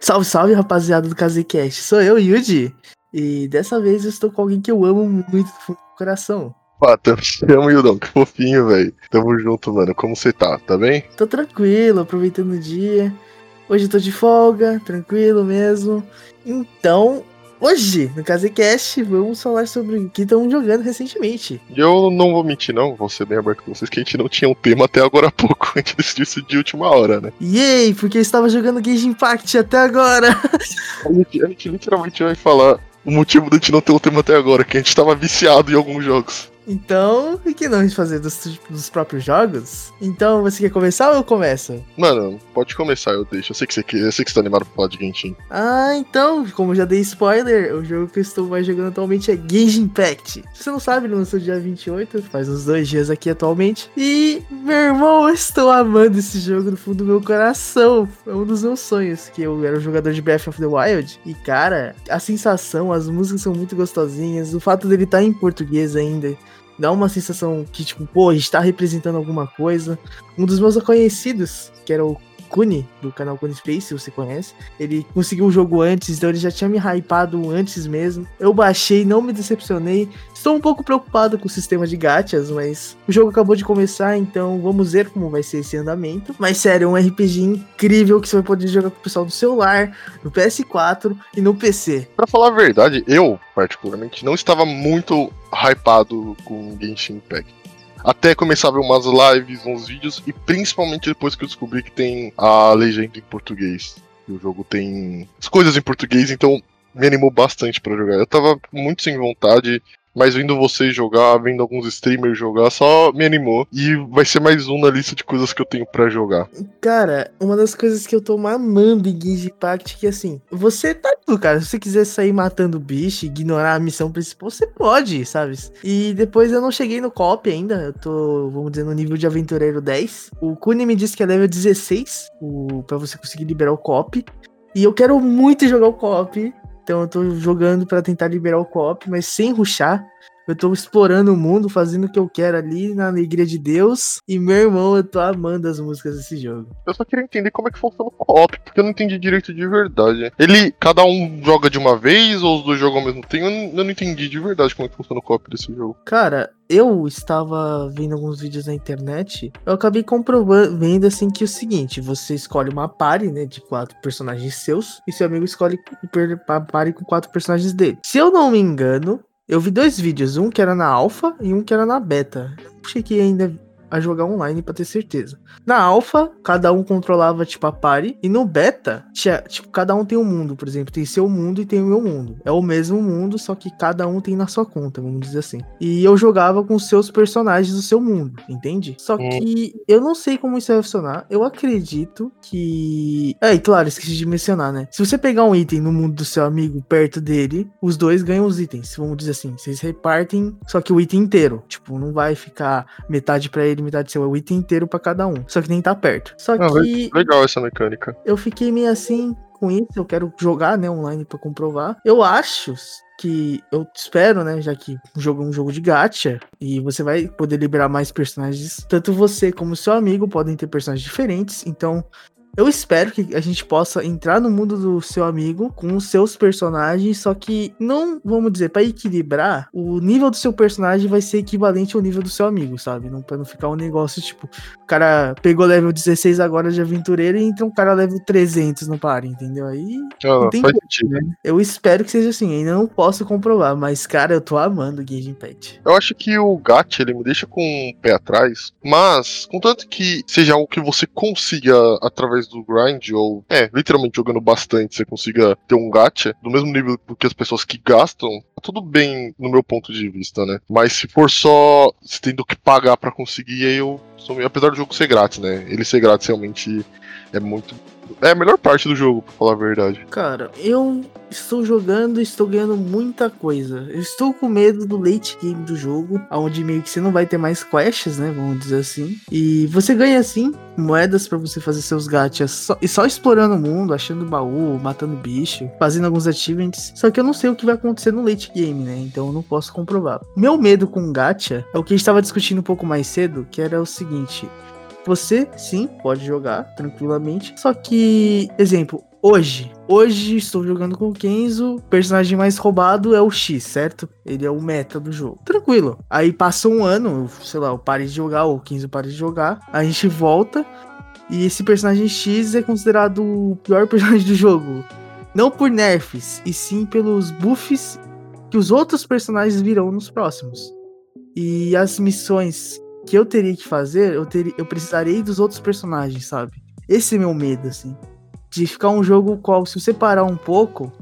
Salve, salve, rapaziada do Casecast. Sou eu, Yuji. E dessa vez eu estou com alguém que eu amo muito do fundo do coração. Pata, te amo, Yudão. Que fofinho, velho. Tamo junto, mano. Como você tá? Tá bem? Tô tranquilo, aproveitando o dia. Hoje eu tô de folga, tranquilo mesmo. Então, hoje, no Casecast, vamos falar sobre o que estamos jogando recentemente. Eu não vou mentir, não. Vou ser bem aberto com vocês que a gente não tinha um tema até agora há pouco. A gente decidiu isso de última hora, né? Yay, porque eu estava jogando Gage Impact até agora. A gente, a gente literalmente vai falar o motivo da gente não ter um tema até agora, que a gente tava viciado em alguns jogos. Então, por que não a gente fazer dos, dos próprios jogos? Então, você quer começar ou eu começo? Mano, pode começar, eu deixo. Eu sei que você, quer- eu sei que você tá animado pra falar de Genshin. Ah, então, como já dei spoiler, o jogo que eu estou mais jogando atualmente é Gage Impact. Se você não sabe, ele lançou dia 28, faz uns dois dias aqui atualmente. E, meu irmão, eu estou amando esse jogo no fundo do meu coração. É um dos meus sonhos, que eu era um jogador de Breath of the Wild. E, cara, a sensação, as músicas são muito gostosinhas. O fato dele estar em português ainda dá uma sensação que, tipo, pô, a gente tá representando alguma coisa. Um dos meus conhecidos, que era o Kuni, do canal Kuni Space, você conhece, ele conseguiu o jogo antes, então ele já tinha me hypado antes mesmo. Eu baixei, não me decepcionei. Estou um pouco preocupado com o sistema de gachas, mas o jogo acabou de começar, então vamos ver como vai ser esse andamento. Mas sério, é um RPG incrível que você vai poder jogar com o pessoal do celular, no PS4 e no PC. Pra falar a verdade, eu, particularmente, não estava muito hypado com Genshin Impact. Até começar a ver umas lives, uns vídeos, e principalmente depois que eu descobri que tem a legenda em português. E o jogo tem as coisas em português, então me animou bastante pra jogar. Eu tava muito sem vontade, mas vendo vocês jogar, vendo alguns streamers jogar, só me animou. E vai ser mais um na lista de coisas que eu tenho pra jogar. Cara, uma das coisas que eu tô amando em Gage Impact é que assim, você tá tudo, cara. Se você quiser sair matando bicho, ignorar a missão principal, você pode, sabe? E depois eu não cheguei no cop ainda. Eu tô, vamos dizer, no nível de aventureiro 10. O Kuni me disse que é level 16 o, pra você conseguir liberar o cop. E eu quero muito jogar o cop. Então eu tô jogando pra tentar liberar o cop, mas sem ruxar. Eu tô explorando o mundo, fazendo o que eu quero ali na alegria de Deus. E meu irmão, eu tô amando as músicas desse jogo. Eu só queria entender como é que funciona o co-op, porque eu não entendi direito de verdade. Ele, cada um joga de uma vez ou os dois jogam ao mesmo tempo? Eu não, entendi de verdade como é que funciona o co-op desse jogo. Cara, eu estava vendo alguns vídeos na internet. Eu acabei comprovando, vendo assim que é o seguinte: você escolhe uma party, né, de quatro personagens seus, e seu amigo escolhe uma party com quatro personagens dele. Se eu não me engano, eu vi dois vídeos, um que era na alpha e um que era na beta. Eu cheguei ainda a jogar online pra ter certeza. Na alpha, cada um controlava tipo a party e no beta, tinha, tipo, cada um tem um mundo, por exemplo, tem seu mundo e tem o meu mundo. É o mesmo mundo, só que cada um tem na sua conta, vamos dizer assim. E eu jogava com seus personagens do seu mundo, entende? Só que eu não sei como isso vai funcionar. Eu acredito que É, e claro, esqueci de mencionar, né? Se você pegar um item no mundo do seu amigo perto dele, os dois ganham os itens, vamos dizer assim. Vocês repartem, só que o item inteiro. Tipo, não vai ficar metade pra ele, metade seu. É o item inteiro pra cada um. Só que nem tá perto. Só Ah, que Legal essa mecânica. eu fiquei meio assim com isso. Eu quero jogar, né, online pra comprovar. Eu acho que eu espero, né, já que o jogo é um jogo de gacha e você vai poder liberar mais personagens, tanto você como seu amigo podem ter personagens diferentes, então eu espero que a gente possa entrar no mundo do seu amigo com os seus personagens, só que não, vamos dizer, pra equilibrar, o nível do seu personagem vai ser equivalente ao nível do seu amigo, sabe? Não para não ficar um negócio tipo, o cara pegou level 16 agora de aventureiro e entra um cara level 300 no par, entendeu? Aí Ah, tem faz como, sentido. né? Eu espero que seja assim, ainda não posso comprovar, mas cara, eu tô amando o Gage Impact. Eu acho que o Gat ele me deixa com um pé atrás, mas contanto que seja algo que você consiga através do grind ou é literalmente jogando bastante, você consiga ter um gacha do mesmo nível que as pessoas que gastam, tá tudo bem no meu ponto de vista, né? Mas se for só você tendo que pagar pra conseguir, aí eu sou meio, apesar do jogo ser grátis, né? Ele ser grátis realmente é muito é a melhor parte do jogo, pra falar a verdade. Cara, eu estou jogando estou ganhando muita coisa. Eu estou com medo do late game do jogo, onde meio que você não vai ter mais quests, né? Vamos dizer assim. E você ganha assim moedas pra você fazer seus gachas só, e só explorando o mundo, achando baú, matando bicho, fazendo alguns achievements. Só que eu não sei o que vai acontecer no late game, né? Então eu não posso comprovar. Meu medo com gacha é o que a gente estava discutindo um pouco mais cedo, que era o seguinte. Você, sim, pode jogar tranquilamente. Só que, exemplo, hoje, hoje estou jogando com o Kenzo, o personagem mais roubado é o X, certo? Ele é o meta do jogo. Tranquilo. Aí passa um ano, sei lá, eu pare de jogar, ou o Kenzo pare de jogar, a gente volta e esse personagem X é considerado o pior personagem do jogo. Não por nerfs, e sim pelos buffs que os outros personagens virão nos próximos. E as missões que eu teria que fazer, eu, teria, eu precisarei dos outros personagens, sabe? Esse é meu medo, assim. De ficar um jogo qual, se você parar um pouco,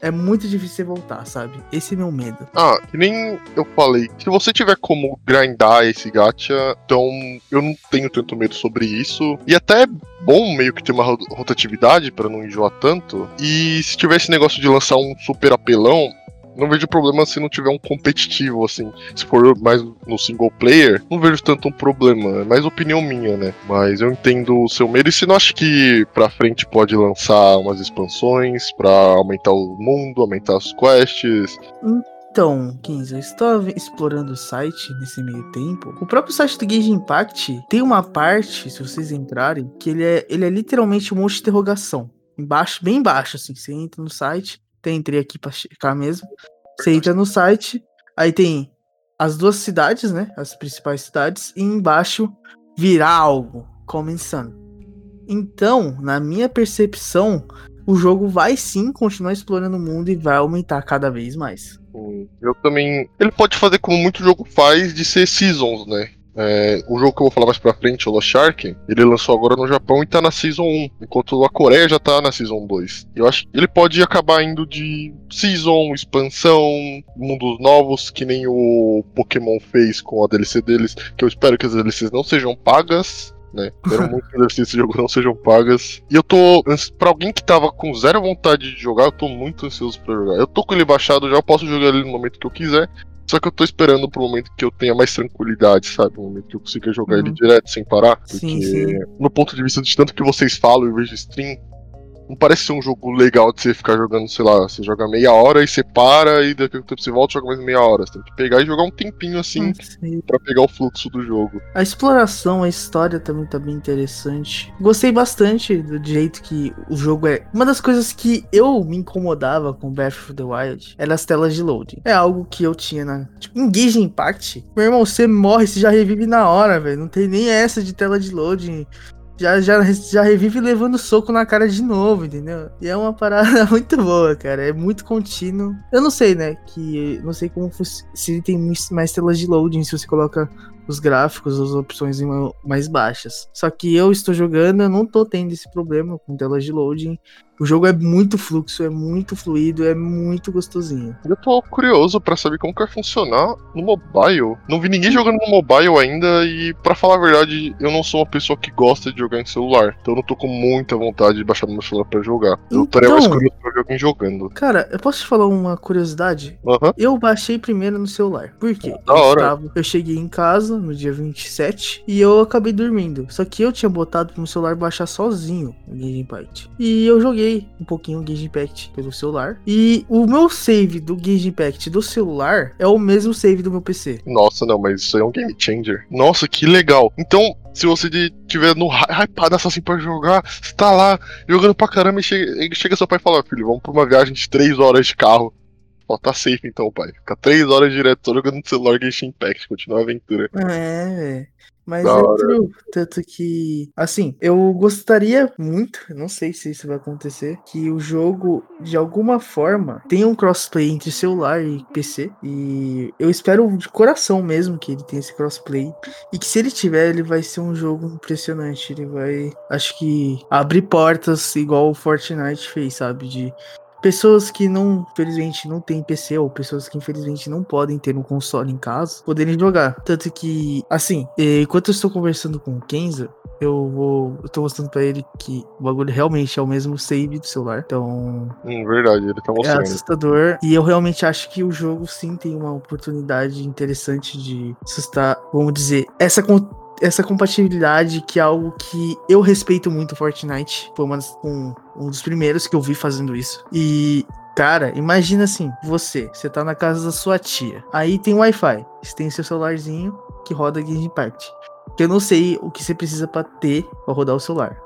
é muito difícil você voltar, sabe? Esse é meu medo. Ah, que nem eu falei. Se você tiver como grindar esse gacha, então eu não tenho tanto medo sobre isso. E até é bom meio que ter uma rotatividade para não enjoar tanto. E se tiver esse negócio de lançar um super apelão, não vejo problema se não tiver um competitivo, assim. Se for mais no single player, não vejo tanto um problema. É mais opinião minha, né? Mas eu entendo o seu medo. E se não acha que pra frente pode lançar umas expansões pra aumentar o mundo, aumentar as quests? Então, 15, eu estou explorando o site nesse meio tempo. O próprio site do Gage Impact tem uma parte, se vocês entrarem, que ele é, ele é literalmente um monte de interrogação. Embaixo, bem embaixo, assim. Você entra no site, até entrei aqui pra checar mesmo. Você entra no site, aí tem as duas cidades, né? As principais cidades, e embaixo virá algo, começando. Então, na minha percepção, o jogo vai sim continuar explorando o mundo e vai aumentar cada vez mais. Eu também. Ele pode fazer como muito jogo faz de ser seasons, né? É, o jogo que eu vou falar mais pra frente, o Lost Shark, ele lançou agora no Japão e tá na Season 1, enquanto a Coreia já tá na Season 2. Eu acho que ele pode acabar indo de Season, expansão, mundos novos, que nem o Pokémon fez com a DLC deles, que eu espero que as DLCs não sejam pagas, né? Quero muito que esse jogo não sejam pagas. E eu tô. Pra alguém que tava com zero vontade de jogar, eu tô muito ansioso pra jogar. Eu tô com ele baixado já, eu posso jogar ele no momento que eu quiser. Só que eu tô esperando pro momento que eu tenha mais tranquilidade, sabe? No momento que eu consiga jogar uhum. ele direto, sem parar. Porque, sim, sim. no ponto de vista de tanto que vocês falam e vejo stream, não parece ser um jogo legal de você ficar jogando, sei lá, você joga meia hora e você para e daqui a pouco você volta e joga mais meia hora. Você tem que pegar e jogar um tempinho assim ah, para pegar o fluxo do jogo. A exploração, a história também tá bem interessante. Gostei bastante do jeito que o jogo é. Uma das coisas que eu me incomodava com Breath of the Wild era as telas de loading. É algo que eu tinha na. Tipo, Engage Impact. Meu irmão, você morre, você já revive na hora, velho. Não tem nem essa de tela de loading já, já, já revive levando soco na cara de novo, entendeu? E é uma parada muito boa, cara. É muito contínuo. Eu não sei, né? Que não sei como se tem mais telas de loading, se você coloca os gráficos, as opções mais baixas. Só que eu estou jogando, eu não tô tendo esse problema com telas de loading. O jogo é muito fluxo, é muito fluido, é muito gostosinho. Eu tô curioso para saber como que vai funcionar no mobile. Não vi ninguém jogando no mobile ainda e para falar a verdade, eu não sou uma pessoa que gosta de jogar em celular. Então eu não tô com muita vontade de baixar no meu celular para jogar. Eu estaria mais então, curioso pra ver alguém jogando. Cara, eu posso te falar uma curiosidade? Uhum. Eu baixei primeiro no celular. Por quê? Da eu, hora. Estava, eu cheguei em casa no dia 27 e eu acabei dormindo. Só que eu tinha botado pro meu celular baixar sozinho o Game Impact. E eu joguei joguei um pouquinho o Gage Impact pelo celular. E o meu save do Gage Impact do celular é o mesmo save do meu PC. Nossa, não, mas isso aí é um game changer. Nossa, que legal. Então, se você tiver no hypado assim pra jogar, você tá lá jogando pra caramba e chega, chega seu pai e fala: Filho, vamos pra uma viagem de 3 horas de carro. Ó, tá safe então, pai. Fica 3 horas direto jogando no celular Genshin Impact, continua a aventura. É, velho. Mas da é true. Tanto que, assim, eu gostaria muito, não sei se isso vai acontecer, que o jogo, de alguma forma, tenha um crossplay entre celular e PC. E eu espero de coração mesmo que ele tenha esse crossplay. E que se ele tiver, ele vai ser um jogo impressionante. Ele vai, acho que, abrir portas igual o Fortnite fez, sabe? De pessoas que não, infelizmente, não têm PC ou pessoas que infelizmente não podem ter um console em casa, poderem jogar. Tanto que, assim, enquanto eu estou conversando com o Kenza, eu vou. Eu tô mostrando pra ele que o bagulho realmente é o mesmo save do celular. Então. Hum, verdade, ele tá mostrando. É assustador. E eu realmente acho que o jogo sim tem uma oportunidade interessante de sustar, vamos dizer, essa essa compatibilidade que é algo que eu respeito muito Fortnite. Foi uma, um, um dos primeiros que eu vi fazendo isso. E Cara, imagina assim, você, você tá na casa da sua tia. Aí tem Wi-Fi. Você tem seu celularzinho que roda Game Impact. Que eu não sei o que você precisa para ter para rodar o celular.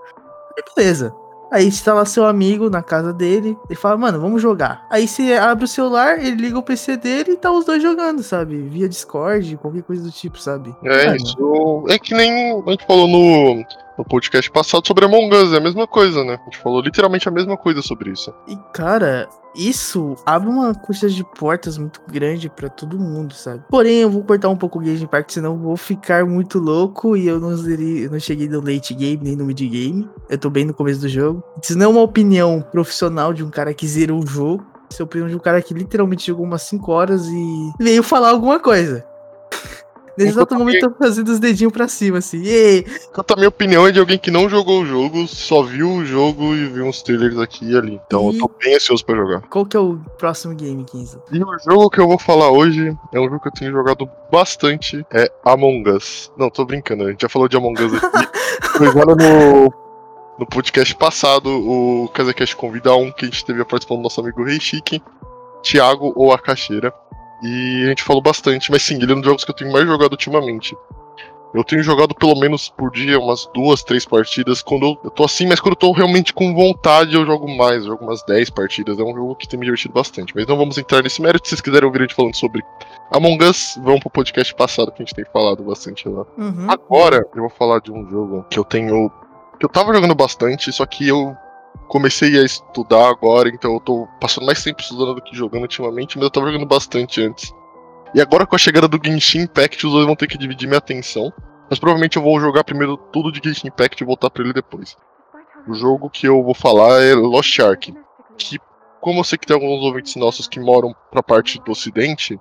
E beleza. Aí está lá seu amigo na casa dele, ele fala, mano, vamos jogar. Aí você abre o celular, ele liga o PC dele e tá os dois jogando, sabe? Via Discord, qualquer coisa do tipo, sabe? É, Mano, isso. É que nem a gente falou no, no podcast passado sobre Among Us, é a mesma coisa, né? A gente falou literalmente a mesma coisa sobre isso. E, cara, isso abre uma quantidade de portas muito grande pra todo mundo, sabe? Porém, eu vou cortar um pouco o Game Impact, senão vou ficar muito louco e eu não, zerei- eu não cheguei no late game nem no mid game. Eu tô bem no começo do jogo. Isso não é uma opinião profissional de um cara que zerou o jogo. Isso é a opinião de um cara que literalmente jogou umas 5 horas e veio falar alguma coisa. Nesse exato momento, eu tô fazendo os dedinhos pra cima, assim. Ei, Enquanto a minha opinião é de alguém que não jogou o jogo, só viu o jogo e viu uns trailers aqui e ali. Então eu tô bem ansioso pra jogar. qual que é o próximo game, 15? E o jogo que eu vou falar hoje é um jogo que eu tenho jogado bastante, é Among Us. Não, tô brincando, a gente já falou de Among Us aqui. Foi agora no, no podcast passado, o CasaCast convida um que a gente teve a participação do nosso amigo Rei Chique, Thiago ou a Cacheira. E a gente falou bastante, mas sim, ele é um dos jogos que eu tenho mais jogado ultimamente. Eu tenho jogado pelo menos por dia umas duas, três partidas. Quando eu, eu tô assim, mas quando eu tô realmente com vontade, eu jogo mais. Eu jogo umas 10 partidas. É um jogo que tem me divertido bastante. Mas não vamos entrar nesse mérito. Se vocês quiserem ouvir a gente falando sobre Among Us, vão pro podcast passado que a gente tem falado bastante lá. Uhum. Agora eu vou falar de um jogo que eu tenho. que eu tava jogando bastante, só que eu comecei a estudar agora, então eu tô passando mais tempo estudando do que jogando ultimamente, mas eu tava jogando bastante antes. E agora com a chegada do Genshin Impact, os dois vão ter que dividir minha atenção. Mas provavelmente eu vou jogar primeiro tudo de Genshin Impact e voltar pra ele depois. O jogo que eu vou falar é Lost Ark, que como eu sei que tem alguns ouvintes nossos que moram pra parte do ocidente,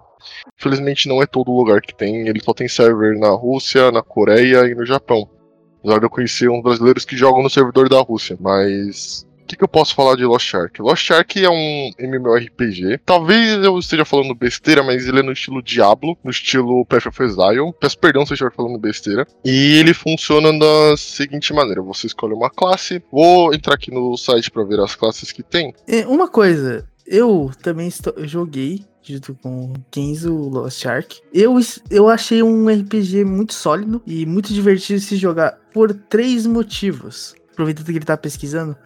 infelizmente não é todo lugar que tem, ele só tem server na Rússia, na Coreia e no Japão. Apesar de eu conhecer uns brasileiros que jogam no servidor da Rússia, mas que, que eu posso falar de Lost Ark? Lost Ark é um MMORPG. Talvez eu esteja falando besteira, mas ele é no estilo Diablo, no estilo Path of Exile. Peço perdão se eu estiver falando besteira. E ele funciona da seguinte maneira: você escolhe uma classe. Vou entrar aqui no site para ver as classes que tem. É, Uma coisa, eu também estou, eu joguei junto com Kenzo Lost Ark. Eu, eu achei um RPG muito sólido e muito divertido se jogar por três motivos. Aproveitando que ele tá pesquisando.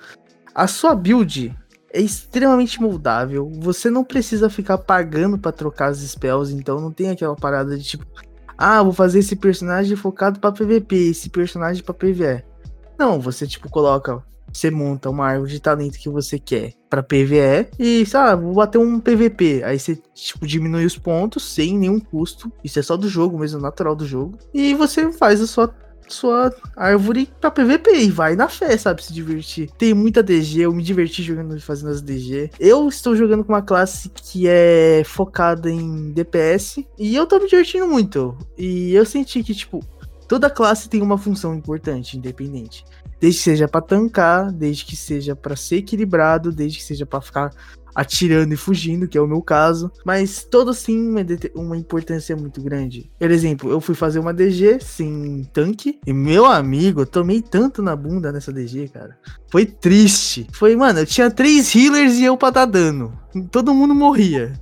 A sua build é extremamente moldável. Você não precisa ficar pagando pra trocar as spells, então não tem aquela parada de tipo, ah, vou fazer esse personagem focado pra PVP, esse personagem pra PVE. Não, você tipo coloca você monta uma árvore de talento que você quer pra PVE e, sabe, vou bater um PVP. Aí você, tipo, diminui os pontos sem nenhum custo. Isso é só do jogo mesmo, natural do jogo. E você faz a sua, sua árvore pra PVP e vai na fé, sabe, se divertir. Tem muita DG, eu me diverti jogando, fazendo as DG. Eu estou jogando com uma classe que é focada em DPS e eu tô me divertindo muito. E eu senti que, tipo, toda classe tem uma função importante, independente. Desde que seja pra tancar, desde que seja pra ser equilibrado, desde que seja pra ficar atirando e fugindo, que é o meu caso. Mas todo sim uma, uma importância muito grande. Por exemplo, eu fui fazer uma DG sem tanque. E meu amigo, eu tomei tanto na bunda nessa DG, cara. Foi triste. Foi, mano, eu tinha três healers e eu pra dar dano. Todo mundo morria.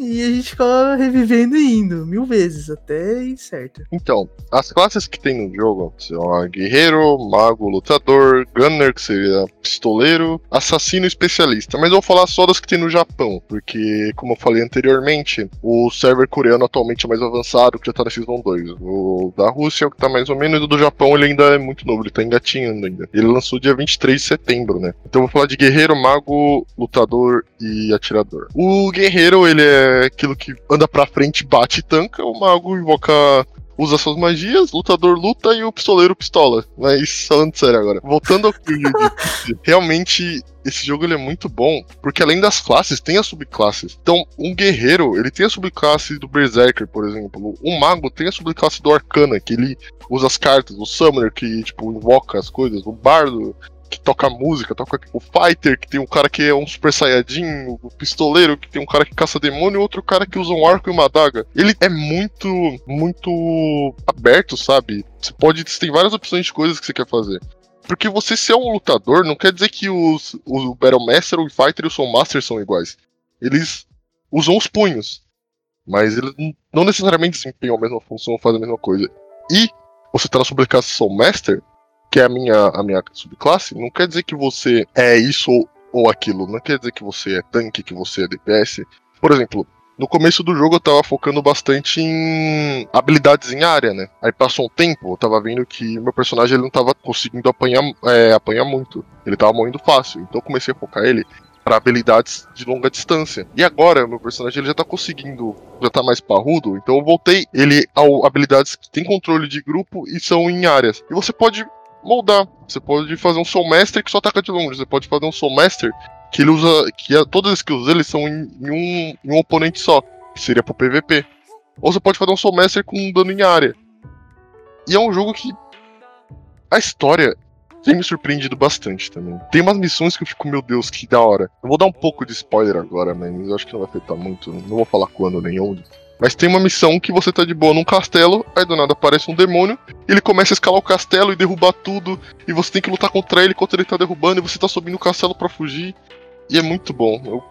E a gente ficava revivendo e indo mil vezes, até ir certo. Então, as classes que tem no jogo são guerreiro, mago, lutador, gunner, que seria pistoleiro, assassino especialista. Mas eu vou falar só das que tem no Japão, porque, como eu falei anteriormente, o server coreano atualmente é mais avançado, que já tá na Season 2. O da Rússia é o que tá mais ou menos, e o do Japão ele ainda é muito novo, ele tá engatinhando ainda. Ele lançou dia 23 de setembro, né? Então eu vou falar de guerreiro, mago, lutador e atirador. O guerreiro, ele é aquilo que anda pra frente, bate e tanca, o mago invoca usa suas magias, lutador luta e o pistoleiro pistola. Mas falando sério agora. Voltando ao que eu realmente esse jogo ele é muito bom, porque além das classes, tem as subclasses. Então, um guerreiro, ele tem a subclasse do Berserker, por exemplo. Um mago tem a subclasse do Arcana, que ele usa as cartas. O Summoner, que, tipo, invoca as coisas. O Bardo, que toca música, toca o Fighter, que tem um cara que é um Super Saiyajin, o Pistoleiro, que tem um cara que caça demônio, e outro cara que usa um arco e uma adaga. Ele é muito, muito aberto, sabe? Você pode, você tem várias opções de coisas que você quer fazer. Porque você ser um lutador não quer dizer que os, o Battle Master, o Fighter e o Soul Master são iguais. Eles usam os punhos. Mas eles não necessariamente desempenham a mesma função ou fazem a mesma coisa. E você tá na subclasse Soul Master, que é a minha, a minha subclasse, não quer dizer que você é isso ou, aquilo. Não quer dizer que você é tanque, que você é DPS. Por exemplo, no começo do jogo eu tava focando bastante em habilidades em área, né? Aí passou um tempo, eu tava vendo que meu personagem ele não tava conseguindo apanhar, é, apanhar muito. Ele tava morrendo fácil. Então eu comecei a focar ele para habilidades de longa distância. E agora, meu personagem ele já tá conseguindo, já tá mais parrudo, então eu voltei ele a habilidades que tem controle de grupo e são em áreas. E você pode moldar. Você pode fazer um Soul Master que só ataca de longe. Você pode fazer um Soul Master que ele usa. que a, todas as skills dele são em, em, um, em um oponente só. Que seria pro PVP. Ou você pode fazer um Soul Master com dano em área. E é um jogo que. A história tem me surpreendido bastante também. Tem umas missões que eu fico, meu Deus, que da hora. Eu vou dar um pouco de spoiler agora, mas eu acho que não vai afetar muito. Não vou falar quando nem onde. Mas tem uma missão que você tá de boa num castelo, aí do nada aparece um demônio, ele começa a escalar o castelo e derrubar tudo, e você tem que lutar contra ele enquanto ele tá derrubando, e você tá subindo o castelo para fugir. E é muito bom. Eu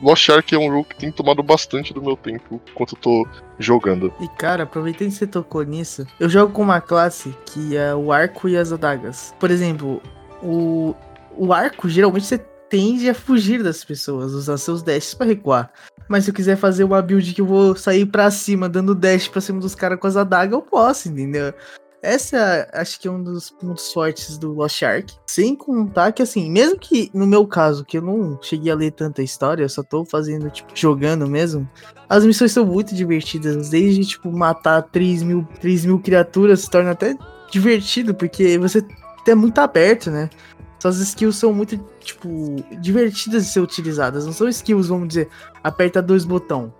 Lost Ark é um jogo que tem tomado bastante do meu tempo enquanto eu tô jogando. E cara, aproveitando que você tocou nisso, eu jogo com uma classe que é o arco e as adagas. Por exemplo, o, o arco geralmente você tende a fugir das pessoas, usar seus dashes para recuar. Mas se eu quiser fazer uma build que eu vou sair pra cima, dando dash pra cima dos caras com as adagas, eu posso, entendeu? Essa acho que é um dos pontos fortes do Lost Ark. Sem contar que, assim, mesmo que no meu caso, que eu não cheguei a ler tanta história, eu só tô fazendo, tipo, jogando mesmo, as missões são muito divertidas. Desde, tipo, matar 3 mil, 3 mil criaturas se torna até divertido, porque você é muito aberto, né? Suas skills são muito, tipo, divertidas de ser utilizadas. Não são skills, vamos dizer, aperta dois botões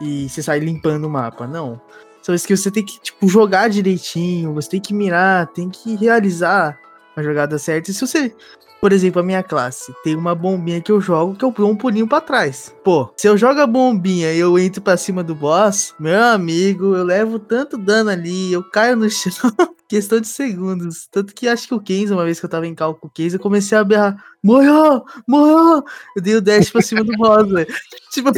e você sai limpando o mapa. Não. São skills que você tem que, tipo, jogar direitinho, você tem que mirar, tem que realizar a jogada certa. E se você, por exemplo, a minha classe tem uma bombinha que eu jogo que eu dou um pulinho para trás. Pô, se eu jogo a bombinha e eu entro para cima do boss, meu amigo, eu levo tanto dano ali, eu caio no chão. Questão de segundos. Tanto que acho que o Kenzo, uma vez que eu tava em cálculo com o Kenzo, eu comecei a berrar: morreu, morreu! Eu dei o dash pra cima do boss, velho. Tipo,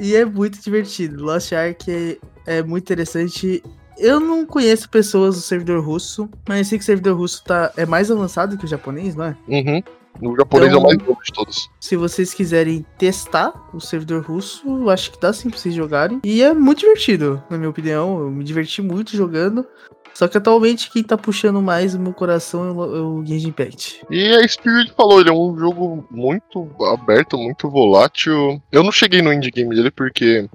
e é muito divertido. Lost Ark é, é muito interessante. Eu não conheço pessoas do servidor russo, mas sei que o servidor russo tá, é mais avançado que o japonês, não é? Uhum. O japonês então, é o mais novo de todos. Se vocês quiserem testar o servidor russo, acho que dá sim pra vocês jogarem. E é muito divertido, na minha opinião. Eu me diverti muito jogando. Só que atualmente quem tá puxando mais o meu coração é o, é Genshin Impact. E a Spirit falou, ele é um jogo muito aberto, muito volátil. Eu não cheguei no indie game dele porque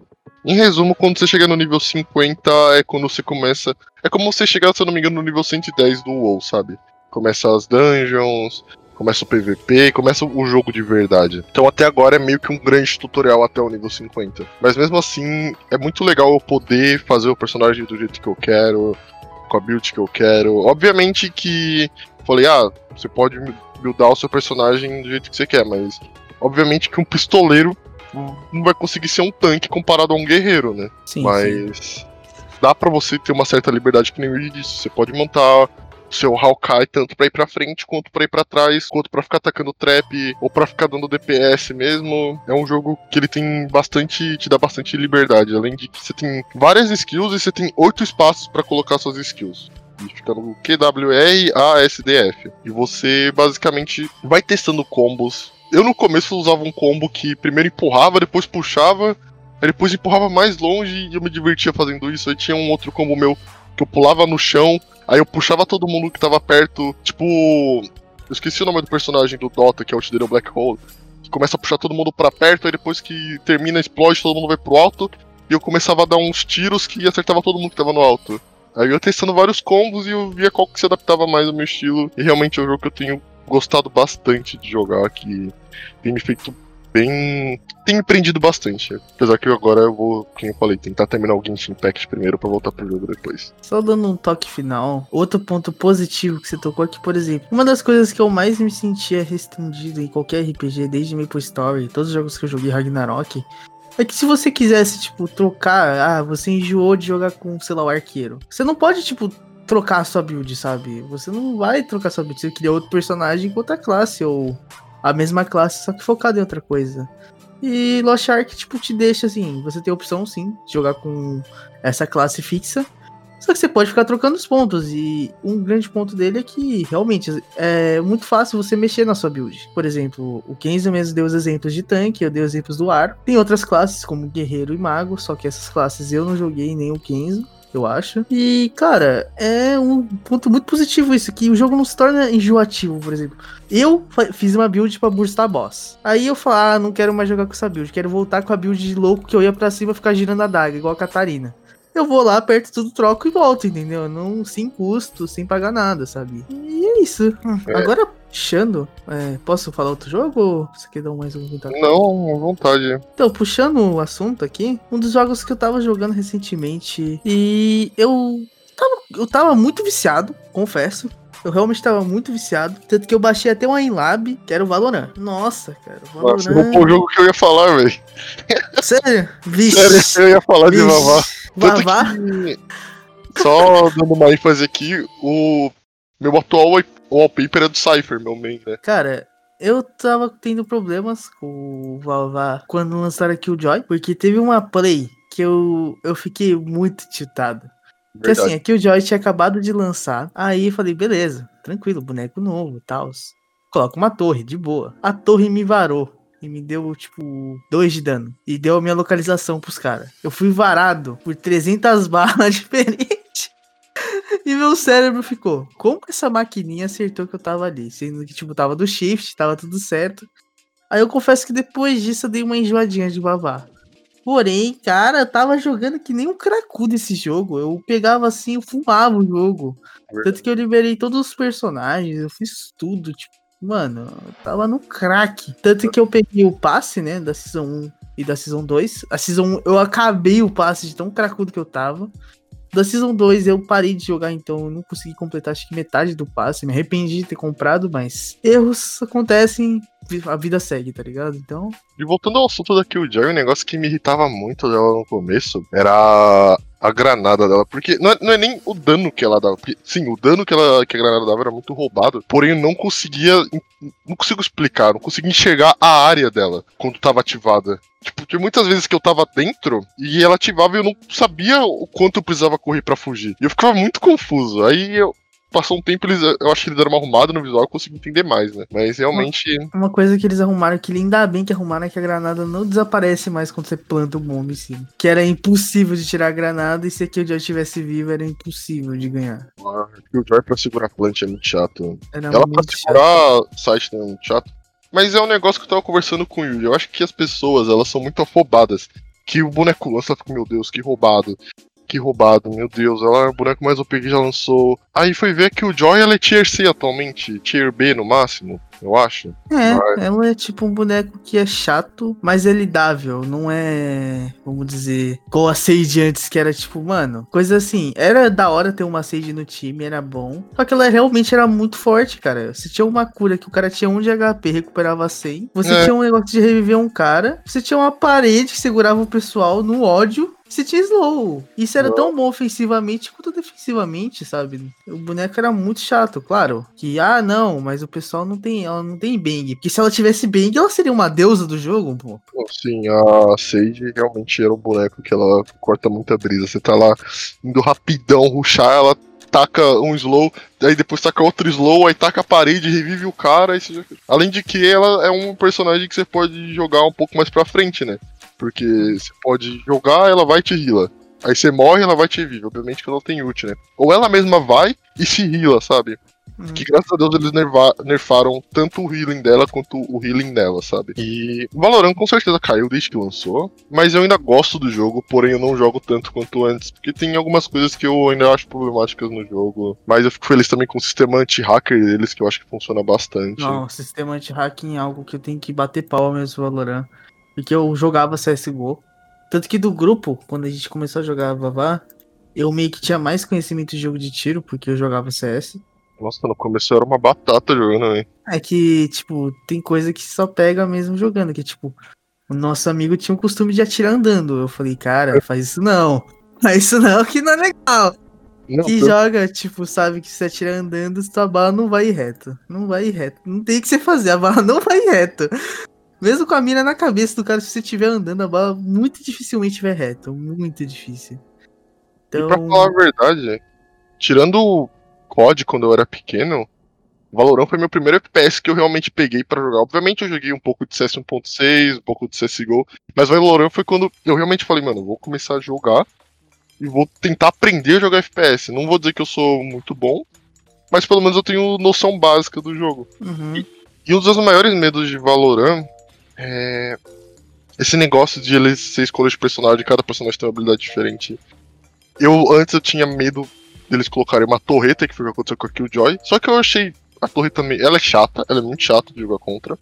em resumo, quando você chega no nível 50 é quando você começa. É como você chegar, se eu não me engano, no nível 110 do WoW, sabe? Começa as dungeons, começa o PVP, começa o jogo de verdade. Então até agora é meio que um grande tutorial até o nível 50. Mas mesmo assim, é muito legal eu poder fazer o personagem do jeito que eu quero, com a build que eu quero. Obviamente que falei, ah, você pode buildar o seu personagem do jeito que você quer, mas obviamente que um pistoleiro não vai conseguir ser um tanque comparado a um guerreiro, né? Sim, mas sim. dá para você ter uma certa liberdade que nem eu disse. Você pode montar seu Hawkeye tanto para ir para frente quanto para ir para trás, quanto para ficar atacando trap ou para ficar dando DPS mesmo. É um jogo que ele tem bastante, te dá bastante liberdade, além de que você tem várias skills e você tem oito espaços para colocar suas skills. Fica no QWR ASDF. E você basicamente vai testando combos. Eu no começo usava um combo que primeiro empurrava, depois puxava, depois empurrava mais longe e eu me divertia fazendo isso. Aí tinha um outro combo meu que eu pulava no chão, Aí eu puxava todo mundo que tava perto, tipo. Eu esqueci o nome do personagem do Dota, que é o dele, Black Hole. Que começa a puxar todo mundo para perto, aí depois que termina, explode, todo mundo vai pro alto. E eu começava a dar uns tiros que acertava todo mundo que tava no alto. Aí eu ia testando vários combos e eu via qual que se adaptava mais ao meu estilo. E realmente é um jogo que eu tenho gostado bastante de jogar, que tem me feito bem. tem me prendido bastante. Apesar que agora eu vou, como eu falei, tentar terminar o Genshin Impact primeiro pra voltar pro jogo depois. Só dando um toque final, outro ponto positivo que você tocou aqui, por exemplo, uma das coisas que eu mais me sentia restringido em qualquer RPG, desde Maple Story, todos os jogos que eu joguei Ragnarok, é que se você quisesse, tipo, trocar, ah, você enjoou de jogar com, sei lá, o arqueiro. Você não pode, tipo, trocar a sua build, sabe? Você não vai trocar sua build, você queria outro personagem com outra classe, ou a mesma classe, só que focada em outra coisa. E Lost Ark, tipo, te deixa assim, você tem a opção sim de jogar com essa classe fixa. Só que você pode ficar trocando os pontos. E um grande ponto dele é que realmente é muito fácil você mexer na sua build. Por exemplo, o Kenzo mesmo deu os exemplos de tanque, eu dei os exemplos do ar. Tem outras classes como guerreiro e mago, só que essas classes eu não joguei nem o Kenzo eu acho. E, cara, é um ponto muito positivo isso, que o jogo não se torna enjoativo, por exemplo. Eu fiz uma build pra burstar boss. Aí eu falo, ah, não quero mais jogar com essa build, quero voltar com a build de louco que eu ia pra cima ficar girando a daga, igual a Catarina eu vou lá, aperto tudo, troco e volto, entendeu? Não sem custo, sem pagar nada, sabe? E é isso. É. Agora, puxando, é, posso falar outro jogo ou você quer dar mais um comentário? Não, à vontade. Então, puxando o assunto aqui, um dos jogos que eu tava jogando recentemente e eu tava, eu tava muito viciado, confesso. Eu realmente tava muito viciado. Tanto que eu baixei até um Inlab, que era o Valorant. Nossa, cara. Valorant. Nossa, o jogo que eu ia falar, velho. Sério? Vixe. Sério, eu ia falar Vixe. de Vavá. Vavá? Só dando uma ênfase aqui, o meu atual wallpaper é do Cypher, meu main, né? Cara, eu tava tendo problemas com o Vavá quando lançaram aqui o Joy, porque teve uma play que eu, eu fiquei muito tiltado. Porque assim, aqui o Joy tinha acabado de lançar. Aí falei, beleza, tranquilo, boneco novo e tal. Coloca uma torre, de boa. A torre me varou. E me deu, tipo, dois de dano. E deu a minha localização pros caras. Eu fui varado por 300 balas diferentes. e meu cérebro ficou. Como essa maquininha acertou que eu tava ali? Sendo que, tipo, tava do shift, tava tudo certo. Aí eu confesso que depois disso eu dei uma enjoadinha de bavar. Porém, cara, eu tava jogando que nem um cracudo esse jogo. Eu pegava assim, eu fumava o jogo. Tanto que eu liberei todos os personagens, eu fiz tudo, tipo, mano, eu tava no crack. Tanto que eu peguei o passe, né, da Season 1 e da Season 2. A Season 1, eu acabei o passe de tão cracudo que eu tava. Da Season 2 eu parei de jogar, então eu não consegui completar acho que metade do passe. Me arrependi de ter comprado, mas erros acontecem, a vida segue, tá ligado? Então. E voltando ao assunto da Killjoy, um negócio que me irritava muito dela no começo era a granada dela. Porque não é, não é, nem o dano que ela dava. Porque, sim, o dano que, ela, que a granada dava era muito roubado. Porém, eu não conseguia. Não consigo explicar, não conseguia enxergar a área dela quando tava ativada. Tipo, tinha muitas vezes que eu tava dentro e ela ativava e eu não sabia o quanto eu precisava correr para fugir. E eu ficava muito confuso. Aí eu, passou um tempo, eles, eu acho que eles deram uma arrumada no visual, eu consegui entender mais, né? Mas realmente. Uma, coisa que eles arrumaram, que ainda bem que arrumaram, é que a granada não desaparece mais quando você planta o bomba em cima. Que era impossível de tirar a granada, e se aquele Joy estivesse vivo, era impossível de ganhar. Ah, o Joy pra segurar a plant é muito chato. Era Ela muito pra segurar o site é muito chato. Mas é um negócio que eu tava conversando com o Yuri. Eu acho que as pessoas, elas são muito afobadas. Que o boneco lança, meu Deus, que roubado que roubado, meu Deus, ela é o boneco mais OP que já lançou. Aí foi ver que o Joy ela é Tier C atualmente, Tier B no máximo eu acho. É, mas... ela é tipo um boneco que é chato, mas é lidável. Não é, vamos dizer, igual a Sage antes, que era tipo, mano, coisa assim. Era da hora ter uma Sage no time, era bom. Só que ela realmente era muito forte, cara. Você tinha uma cura que o cara tinha 1 de HP, recuperava 100. Você é. tinha um negócio de reviver um cara. Você tinha uma parede que segurava o pessoal no ódio você tinha slow. Isso era tão bom ofensivamente quanto defensivamente, sabe? O boneco era muito chato, claro. Que, ah, não, mas o pessoal não tem ela não tem bang. Porque se ela tivesse bang, ela seria uma deusa do jogo, pô. Sim, a Sage realmente era um boneco que ela corta muita brisa. Você tá lá indo rapidão, ruxar, ela taca um slow, aí depois taca outro slow, aí taca a parede, revive o cara. Já... Além de que ela é um personagem que você pode jogar um pouco mais pra frente, né? Porque você pode jogar, ela vai te healer. Aí você morre, ela vai te revive. Obviamente que ela não tem ult, né? Ou ela mesma vai e se heala, sabe? Hum. Que graças a Deus eles nerva, nerfaram tanto o healing dela quanto o healing dela, sabe? E o Valorant com certeza caiu desde que lançou, mas eu ainda gosto do jogo, porém eu não jogo tanto quanto antes, porque tem algumas coisas que eu ainda acho problemáticas no jogo. Mas eu fico feliz também com o sistema anti-hacker deles, que eu acho que funciona bastante. Não, o sistema anti-hacking é algo que eu tenho que bater pau mesmo, Valorant. Porque eu jogava CSGO. Tanto que do grupo, quando a gente começou a jogar Vavá, eu meio que tinha mais conhecimento de jogo de tiro, porque eu jogava CS. Nossa, no começo eu era uma batata jogando, hein? É que, tipo, tem coisa que só pega mesmo jogando, que, tipo, o nosso amigo tinha o costume de atirar andando. Eu falei, cara, faz isso não. Faz isso não, que não é legal. Não, que tô... joga, tipo, sabe que se atirar andando, sua bala não vai reto. Não vai reto. Não tem o que você fazer, a bala não vai reto. Mesmo com a mira na cabeça do cara, se você estiver andando, a bala muito dificilmente vai reto. Muito difícil. Então, E pra falar a verdade, tirando o COD quando eu era pequeno, Valorant foi meu primeiro FPS que eu realmente peguei pra jogar. Obviamente eu joguei um pouco de CS 1.6, um pouco de CSGO, mas Valorant foi quando eu realmente falei, mano, vou começar a jogar e vou tentar aprender a jogar FPS. Não vou dizer que eu sou muito bom, mas pelo menos eu tenho noção básica do jogo. uhum. E um dos maiores medos de Valorant é esse negócio de ele ser escolha de personagem, cada personagem tem uma habilidade diferente. Eu antes eu tinha medo deles colocarem uma torreta, que foi o que aconteceu com a Killjoy, só que eu achei a torreta também, ela é chata, ela é muito chata de jogar contra.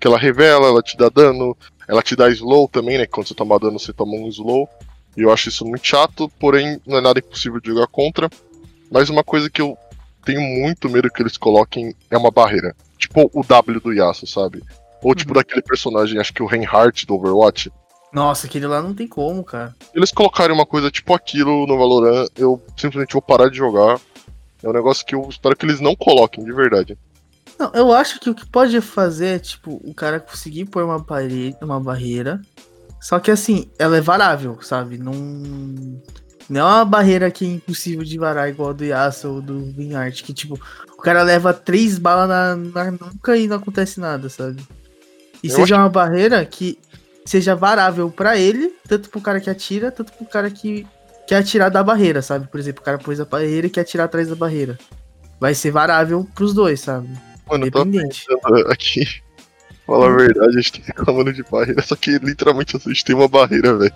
Que ela revela, ela te dá dano, ela te dá slow também, né? Quando você toma dano, você toma um slow. E eu acho isso muito chato, porém não é nada impossível de jogar contra. Mas uma coisa que eu tenho muito medo que eles coloquem é uma barreira. Tipo o W do Yasuo, sabe? Ou tipo Uhum. daquele personagem, acho que o Reinhardt do Overwatch. Nossa, aquele lá não tem como, cara. Eles colocarem uma coisa tipo aquilo no Valorant, eu simplesmente vou parar de jogar. É um negócio que eu espero que eles não coloquem, de verdade. Não, eu acho que o que pode fazer é, tipo, o cara conseguir pôr uma parede, uma barreira. Só que assim, ela é varável, sabe? Não. Não é uma barreira que é impossível de varar igual a do Yasuo ou do Vinhart, que tipo, o cara leva três balas na, na nuca e não acontece nada, sabe? E Eu seja uma barreira que seja varável pra ele, tanto pro cara que atira, tanto pro cara que quer atirar da barreira, sabe? Por exemplo, o cara pôs a barreira e quer atirar atrás da barreira. Vai ser varável pros dois, sabe? Mano, Independente. aqui. Falar a verdade, a gente tá reclamando de barreira, só que literalmente a gente tem uma barreira, velho.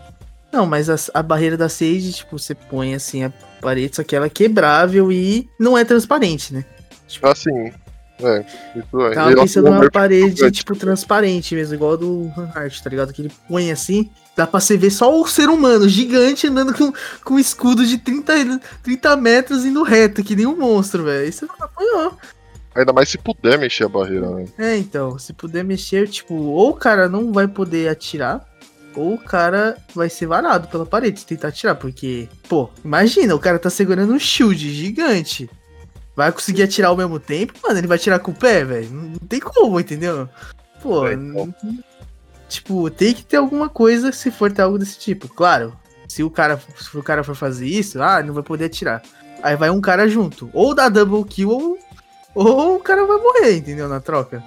Não, mas a, a barreira da Sage, tipo, você põe assim a parede, só que ela é quebrável e não é transparente, né? Assim, é, isso é. Tava pensando um numa parede, tipo, transparente mesmo, igual a do Hanhart, tá ligado? Que ele põe assim, dá pra você ver só o ser humano gigante andando com, com um escudo de 30, 30 metros indo reto, que nem um monstro, velho. Isso não apanhou. Ainda mais se puder mexer a barreira, né? É, então, se puder mexer, tipo, ou o cara não vai poder atirar, ou o cara vai ser varado pela parede se tentar atirar, porque, pô, imagina, o cara tá segurando um shield gigante. Vai conseguir atirar ao mesmo tempo, mano, ele vai atirar com o pé, velho. Não, tem como, entendeu? Pô, É, então. não- tipo, tem que ter alguma coisa se for ter algo desse tipo. Claro, se o cara, se o cara for fazer isso, ah, não vai poder atirar. Aí vai um cara junto, ou dá double kill ou ou o cara vai morrer, entendeu? Na troca.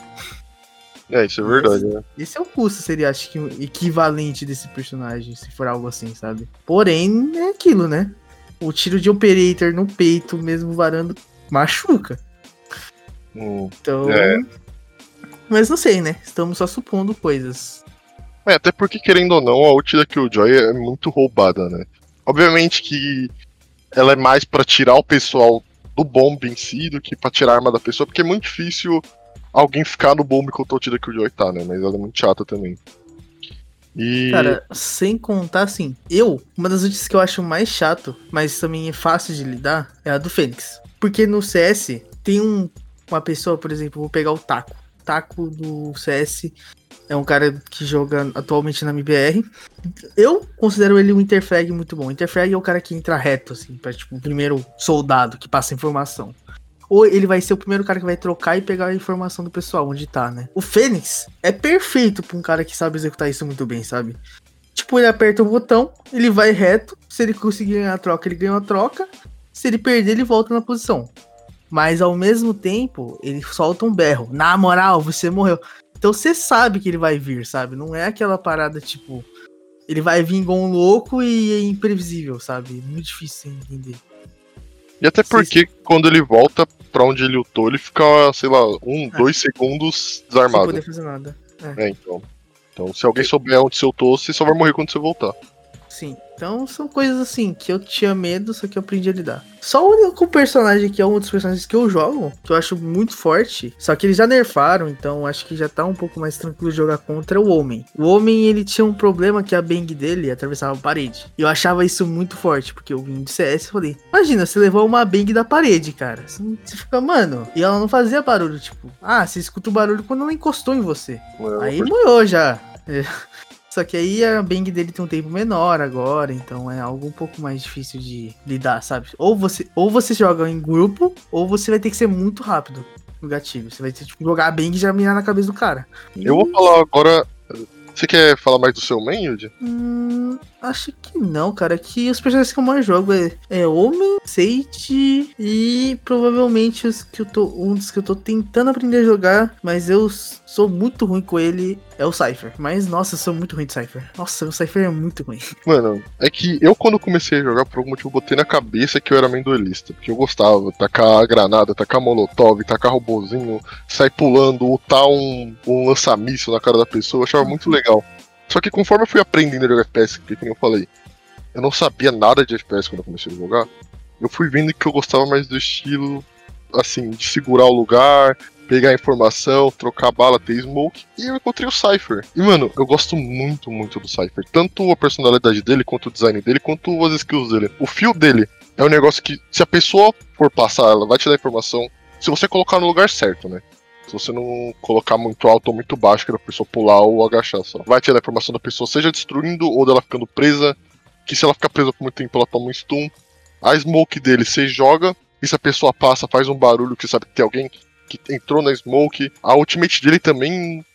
É, isso é verdade, né? Esse é o custo, seria, acho que, equivalente desse personagem, se for algo assim, sabe? Porém, é aquilo, né? O tiro de operator no peito, mesmo varando, machuca. Hum. Então. É. Mas não sei, né? Estamos só supondo coisas. É, até porque, querendo ou não, a ult da Killjoy é muito roubada, né? Obviamente que ela é mais pra tirar o pessoal do bomb em si do que pra tirar a arma da pessoa, porque é muito difícil alguém ficar no bomb enquanto a ult da Killjoy tá, né? Mas ela é muito chata também. E. Cara, sem contar assim, eu, uma das ultis que eu acho mais chato, mas também é fácil de lidar, é a do Fênix. Porque no CS tem um, uma pessoa, por exemplo, vou pegar o Taco. Taco do CS é um cara que joga atualmente na MBR. Eu considero ele um interfrag muito bom. Interfrag é o cara que entra reto, assim, pra tipo, o primeiro soldado que passa informação. Ou ele vai ser o primeiro cara que vai trocar e pegar a informação do pessoal, onde tá, né? O Fênix é perfeito pra um cara que sabe executar isso muito bem, sabe? Tipo, ele aperta o botão, ele vai reto. Se ele conseguir ganhar a troca, ele ganha a troca. Se ele perder, ele volta na posição. Mas ao mesmo tempo, ele solta um berro. Na moral, você morreu. Então você sabe que ele vai vir, sabe? Não é aquela parada tipo. Ele vai vir igual um louco e é imprevisível, sabe? Muito difícil de entender. E até Sim, porque quando ele volta pra onde ele lutou, ele fica, sei lá, um, É. dois segundos Sem desarmado. poder fazer nada. É, então. Então, se alguém souber onde você lutou, você só vai morrer quando você voltar. Sim. Então são coisas assim que eu tinha medo, só que eu aprendi a lidar. Só o único personagem que é um dos personagens que eu jogo, que eu acho muito forte, só que eles já nerfaram, então acho que já tá um pouco mais tranquilo de jogar contra o Homem. O Homem, ele tinha um problema que a bang dele atravessava a parede. E eu achava isso muito forte, porque eu vim de CS e falei, imagina, você levou uma bang da parede, cara. Você, fica, mano, e ela não fazia barulho, tipo, ah, você escuta o barulho quando ela encostou em você. É, Aí moiou já. É. Só que aí a bang dele tem um tempo menor agora, então é algo um pouco mais difícil de lidar, sabe? Ou você, ou você joga em grupo, ou você vai ter que ser muito rápido no gatilho. Você vai ter que tipo, jogar a bang e já mirar na cabeça do cara. E- Eu vou falar agora. Você quer falar mais do seu main, Yudi? Hum, Acho que não, cara. Que os personagens que eu mais jogo é, é Homem, Sage e provavelmente os que eu tô. Um dos que eu tô tentando aprender a jogar, mas eu sou muito ruim com ele é o Cypher. Mas, nossa, eu sou muito ruim de Cypher. Nossa, o Cypher é muito ruim. Mano, é que eu quando comecei a jogar, por algum motivo, botei na cabeça que eu era meio duelista. Porque eu gostava, tacar a granada, tacar molotov, tacar robozinho, sair pulando, lutar um, um lança-míssil na cara da pessoa, eu achava muito legal. Só que conforme eu fui aprendendo a jogar FPS, que como eu falei, eu não sabia nada de FPS quando eu comecei a jogar, eu fui vendo que eu gostava mais do estilo, assim, de segurar o lugar, pegar informação, trocar bala, ter smoke, e eu encontrei o Cypher. E, mano, eu gosto muito, muito do Cypher. Tanto a personalidade dele, quanto o design dele, quanto as skills dele. O fio dele é um negócio que, se a pessoa for passar, ela vai te dar informação se você colocar no lugar certo, né? Se você não colocar muito alto ou muito baixo, que a pessoa pular ou agachar só. Vai tirar a informação da pessoa, seja destruindo ou dela ficando presa. Que se ela ficar presa por muito tempo, ela toma um stun. A smoke dele, você joga. E se a pessoa passa, faz um barulho que sabe que tem alguém que entrou na smoke. A ultimate dele também,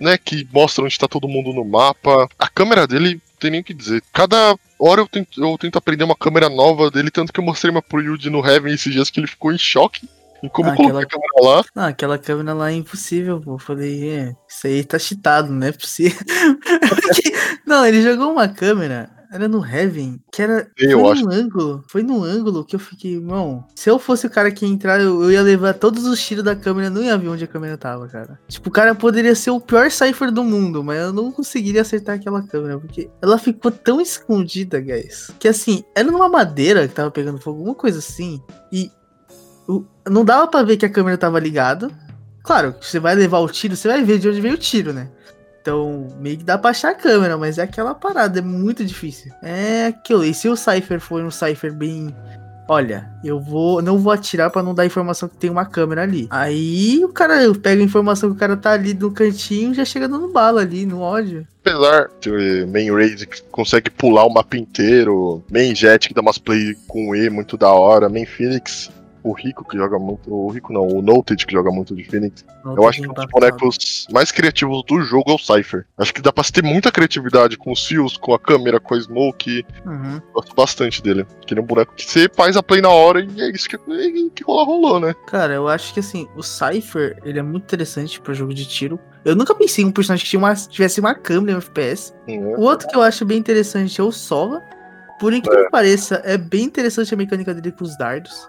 né, que mostra onde tá todo mundo no mapa. A câmera dele, tem nem o que dizer. Cada hora eu tento, eu tento aprender uma câmera nova dele, tanto que eu mostrei uma pro Yuji no Heaven esses dias que ele ficou em choque. E como ah, aquela... a câmera lá? Não, aquela câmera lá é impossível, pô. Eu falei, é, isso aí tá cheatado, não é possível. não, ele jogou uma câmera, era no Heaven, que era. Eu foi acho. num ângulo. Foi num ângulo que eu fiquei, irmão. Se eu fosse o cara que ia entrar, eu, eu, ia levar todos os tiros da câmera, não ia ver onde a câmera tava, cara. Tipo, o cara poderia ser o pior cipher do mundo, mas eu não conseguiria acertar aquela câmera, porque ela ficou tão escondida, guys. Que assim, era numa madeira que tava pegando fogo, alguma coisa assim. E não dava para ver que a câmera tava ligada. Claro, você vai levar o tiro, você vai ver de onde veio o tiro, né? Então, meio que dá pra achar a câmera, mas é aquela parada, é muito difícil. É aquilo. E se o Cypher for um Cypher bem. Olha, eu vou. Não vou atirar para não dar informação que tem uma câmera ali. Aí o cara pega a informação que o cara tá ali no cantinho já chega dando bala ali, no ódio. Apesar de Main Raid que consegue pular o mapa inteiro, Main Jet que dá umas play com E muito da hora, Main Phoenix o Rico, que joga muito. O Rico não, o Noted, que joga muito de Phoenix. Noted eu acho que um dos bonecos mais criativos do jogo é o Cypher. Acho que dá pra ter muita criatividade com os fios, com a câmera, com a smoke. Uhum. Gosto bastante dele. Que ele é um boneco que você faz a play na hora e é isso que, que rola, rolou, né? Cara, eu acho que assim, o Cypher, ele é muito interessante para jogo de tiro. Eu nunca pensei em um personagem que uma, tivesse uma câmera em FPS. Uhum. O outro que eu acho bem interessante é o Sova. Por incrível é. que pareça, é bem interessante a mecânica dele com os dardos.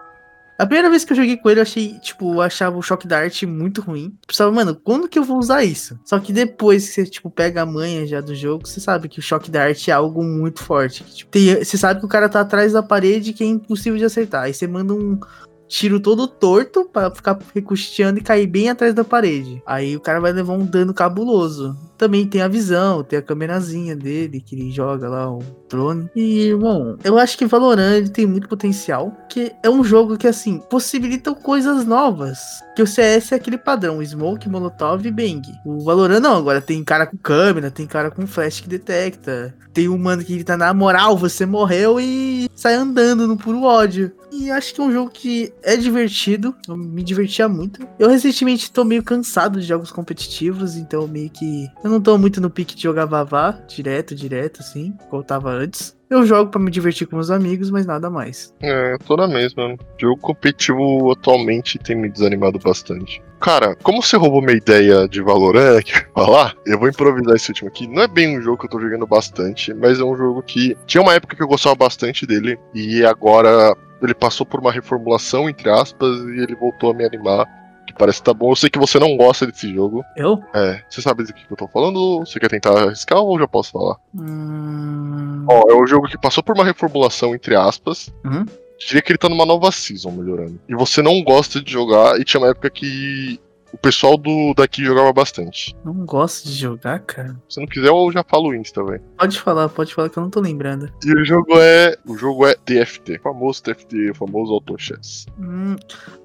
A primeira vez que eu joguei com ele, eu achei, tipo, eu achava o choque da arte muito ruim. Pensava, mano, quando que eu vou usar isso? Só que depois que você, tipo, pega a manha já do jogo, você sabe que o choque da arte é algo muito forte. Que, tipo, tem, você sabe que o cara tá atrás da parede que é impossível de acertar. Aí você manda um, tiro todo torto para ficar recusteando e cair bem atrás da parede. Aí o cara vai levar um dano cabuloso. Também tem a visão, tem a câmerazinha dele que ele joga lá o drone. E, bom, eu acho que Valorant tem muito potencial, que é um jogo que assim possibilita coisas novas. Que o CS é aquele padrão, Smoke, Molotov e Bang. O Valorant não, agora tem cara com câmera, tem cara com flash que detecta. Tem um mano que tá na moral, você morreu e sai andando no puro ódio. E acho que é um jogo que é divertido, eu me divertia muito. Eu recentemente tô meio cansado de jogos competitivos, então meio que eu não tô muito no pique de jogar Vavá, direto, direto, assim, como eu tava antes. Eu jogo para me divertir com meus amigos, mas nada mais. É, eu tô na mesma. Jogo competitivo atualmente tem me desanimado bastante. Cara, como você roubou minha ideia de Valorant que falar, eu vou improvisar esse último aqui. Não é bem um jogo que eu tô jogando bastante, mas é um jogo que tinha uma época que eu gostava bastante dele e agora ele passou por uma reformulação, entre aspas, e ele voltou a me animar. Parece que tá bom. Eu sei que você não gosta desse jogo. Eu? É. Você sabe do que eu tô falando? Você quer tentar arriscar ou já posso falar? Hum... Ó, é um jogo que passou por uma reformulação, entre aspas. Uhum. Diria que ele tá numa nova season melhorando. E você não gosta de jogar, e tinha uma época que o pessoal do daqui jogava bastante. Não gosto de jogar, cara. Se não quiser, eu já falo o Insta, velho. Pode falar, pode falar que eu não tô lembrando. E o jogo é. O jogo é TFT. O famoso TFT, o famoso Auto Chess. Hum.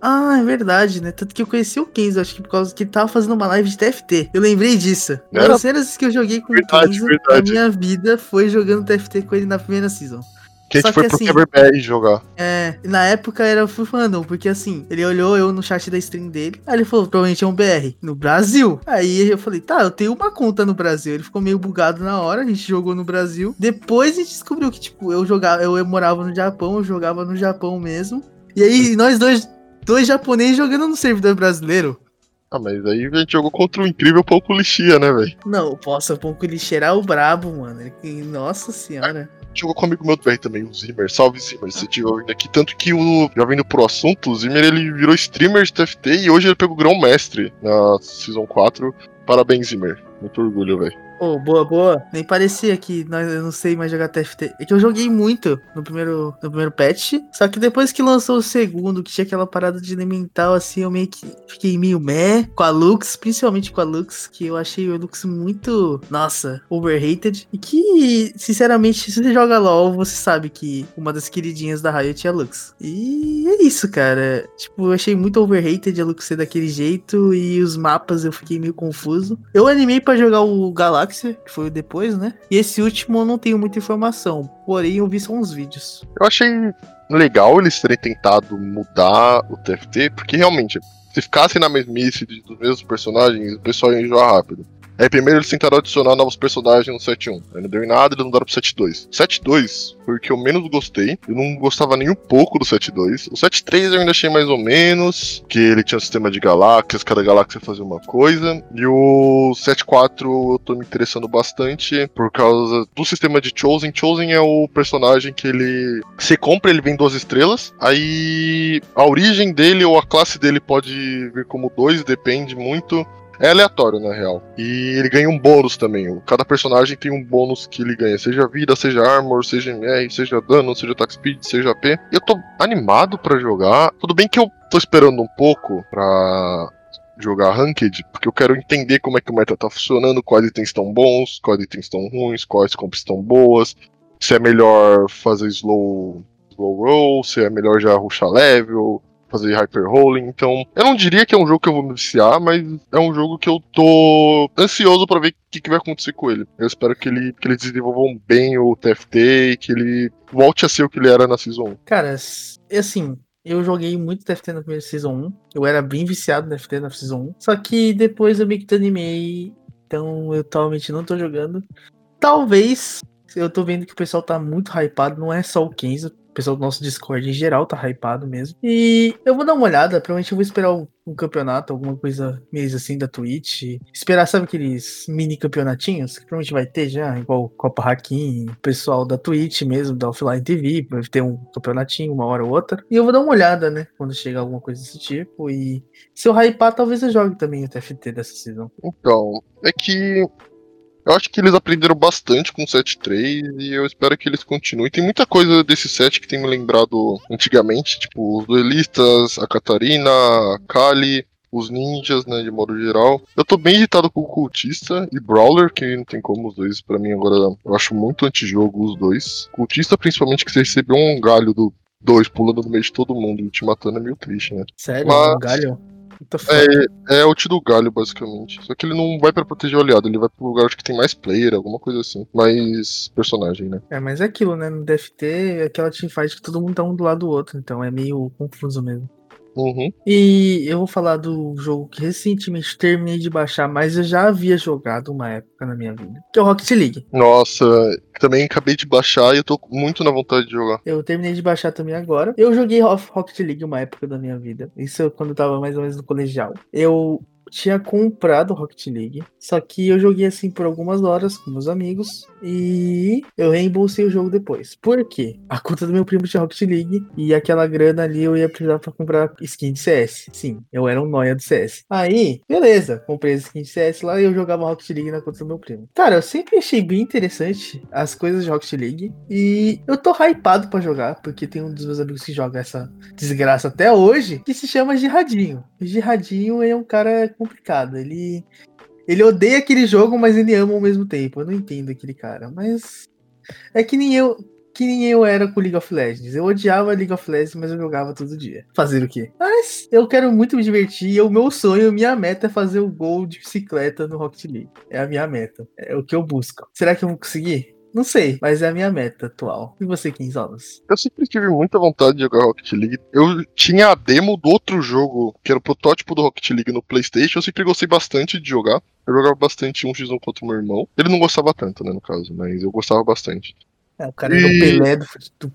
Ah, é verdade, né? Tanto que eu conheci o Kenzo, acho que por causa que ele tava fazendo uma live de TFT. Eu lembrei disso. Uma das cenas que eu joguei com verdade, o Kenzo, verdade. a minha vida foi jogando TFT com ele na primeira season. Que a gente foi pro assim, QBR jogar. É, na época era full fandom, porque assim, ele olhou eu no chat da stream dele, aí ele falou, provavelmente é um BR, no Brasil. Aí eu falei, tá, eu tenho uma conta no Brasil. Ele ficou meio bugado na hora, a gente jogou no Brasil. Depois a gente descobriu que, tipo, eu jogava, eu, morava no Japão, eu jogava no Japão mesmo. E aí, nós dois, dois japoneses jogando no servidor brasileiro. Ah, mas aí a gente jogou contra o incrível pouco lixia, né, velho? Não, posso, pouco ele cheirar o brabo, mano. Nossa senhora. Jogou com amigo meu BR também, o Zimmer. Salve, Zimmer, se estiver ouvindo aqui. Tanto que, o, já vindo pro assunto, o Zimmer ele virou streamer de TFT e hoje ele pegou o grão mestre na Season 4. Parabéns, Zimmer. Muito orgulho, velho. Ô, boa, boa. Nem parecia que nós, eu não sei mais jogar TFT. É que eu joguei muito no primeiro, no primeiro patch. Só que depois que lançou o segundo, que tinha aquela parada de elemental, assim, eu meio que fiquei meio meh com a Lux, principalmente com a Lux, que eu achei o Lux muito, nossa, overrated. E que, sinceramente, se você joga LOL, você sabe que uma das queridinhas da Riot é a Lux. E é isso, cara. Tipo, eu achei muito overrated a Lux ser daquele jeito e os mapas eu fiquei meio confuso. Eu animei pra jogar o Galaxy, que foi depois, né? E esse último eu não tenho muita informação. Porém, eu vi só uns vídeos. Eu achei legal eles terem tentado mudar o TFT, porque realmente, se ficasse na mesmice dos mesmos personagens, o pessoal ia enjoar rápido. Aí primeiro eles tentaram adicionar novos personagens no 7.1. Aí não deu em nada, eles mudaram pro 7.2. 7.2 foi o que eu menos gostei. Eu não gostava nem um pouco do 7.2. O 7.3 eu ainda achei mais ou menos, que ele tinha um sistema de galáxias, cada galáxia fazia uma coisa. E o 7.4 eu tô me interessando bastante por causa do sistema de Chosen. Chosen é o personagem que ele. Você compra, ele vem duas estrelas. Aí a origem dele ou a classe dele pode vir como dois, depende muito. É aleatório, na real. E ele ganha um bônus também. Cada personagem tem um bônus que ele ganha. Seja vida, seja armor, seja MR, seja dano, seja attack speed, seja AP. Eu tô animado pra jogar. Tudo bem que eu tô esperando um pouco pra jogar Ranked, porque eu quero entender como é que o meta tá funcionando, quais itens estão bons, quais itens estão ruins, quais compras estão boas, se é melhor fazer slow, slow roll, se é melhor já rushar level, fazer hyper rolling. Então, eu não diria que é um jogo que eu vou me viciar, mas é um jogo que eu tô ansioso pra ver o que, que vai acontecer com ele. Eu espero que ele que eles desenvolvam bem o TFT e que ele volte a ser o que ele era na Season 1. Cara, s- assim, eu joguei muito TFT na primeira Season 1. Eu era bem viciado no TFT na Season 1. Só que depois eu meio que desanimei. Então eu atualmente não tô jogando. Talvez. Eu tô vendo que o pessoal tá muito hypado. Não é só o Kenzo. Pessoal do nosso Discord em geral tá hypado mesmo. E eu vou dar uma olhada. Provavelmente eu vou esperar um, campeonato, alguma coisa meio assim da Twitch. Esperar, sabe aqueles mini campeonatinhos? Que provavelmente vai ter já, igual Copa Hakim, pessoal da Twitch mesmo, da Offline TV. Vai ter um campeonatinho uma hora ou outra. E eu vou dar uma olhada, né? Quando chegar alguma coisa desse tipo. E se eu hypar, talvez eu jogue também o TFT dessa season. Então, é que eu acho que eles aprenderam bastante com o 7.3 e eu espero que eles continuem. Tem muita coisa desse set que tem me lembrado antigamente, tipo os duelistas, a Catarina, a Kali, os ninjas, né, de modo geral. Eu tô bem irritado com o cultista e Brawler, que não tem como os dois, pra mim agora eu acho muito antijogo os dois. Cultista, principalmente, que você recebeu um galho do 2 pulando no meio de todo mundo e te matando é meio triste, né? Sério? Mas- Um galho? Fuck? É, é o do galho, basicamente. Só que ele não vai pra proteger o aliado, ele vai pro lugar que tem mais player, alguma coisa assim. Mais personagem, né? É, mas é aquilo, né? No DFT, é aquela teamfight que todo mundo tá um do lado do outro, então é meio confuso mesmo. Uhum. E eu vou falar do jogo que recentemente terminei de baixar, mas eu já havia jogado uma época na minha vida, que é o Rocket League. Nossa, também acabei de baixar e eu tô muito na vontade de jogar. Eu terminei de baixar também agora. Eu joguei Ro- Rocket League uma época da minha vida. Isso quando eu tava mais ou menos no colegial. Eu tinha comprado Rocket League, só que eu joguei assim por algumas horas com meus amigos e eu reembolsei o jogo depois. Por quê? A conta do meu primo tinha Rocket League e aquela grana ali eu ia precisar pra comprar skin de CS. Sim, eu era um noia do CS. Aí, beleza, comprei as skin de CS lá e eu jogava Rocket League na conta do meu primo. Cara, eu sempre achei bem interessante as coisas de Rocket League e eu tô hypado pra jogar, porque tem um dos meus amigos que joga essa desgraça até hoje, que se chama Girradinho. O Girradinho é um cara complicado, ele ele odeia aquele jogo, mas ele ama ao mesmo tempo. Eu não entendo aquele cara, mas é que nem eu, que nem eu era com League of Legends. Eu odiava League of Legends, mas eu jogava todo dia. Fazer o quê? Mas eu quero muito me divertir. E o meu sonho, minha meta é fazer o gol de bicicleta no Rocket League. É a minha meta. É o que eu busco. Será que eu vou conseguir? Não sei, mas é a minha meta atual. E você, 15 anos? Eu sempre tive muita vontade de jogar Rocket League. Eu tinha a demo do outro jogo, que era o protótipo do Rocket League no PlayStation. Eu sempre gostei bastante de jogar. Eu jogava bastante 1x1 contra o meu irmão. Ele não gostava tanto, né, no caso, mas eu gostava bastante. É, o cara e... era o Pelé do, do,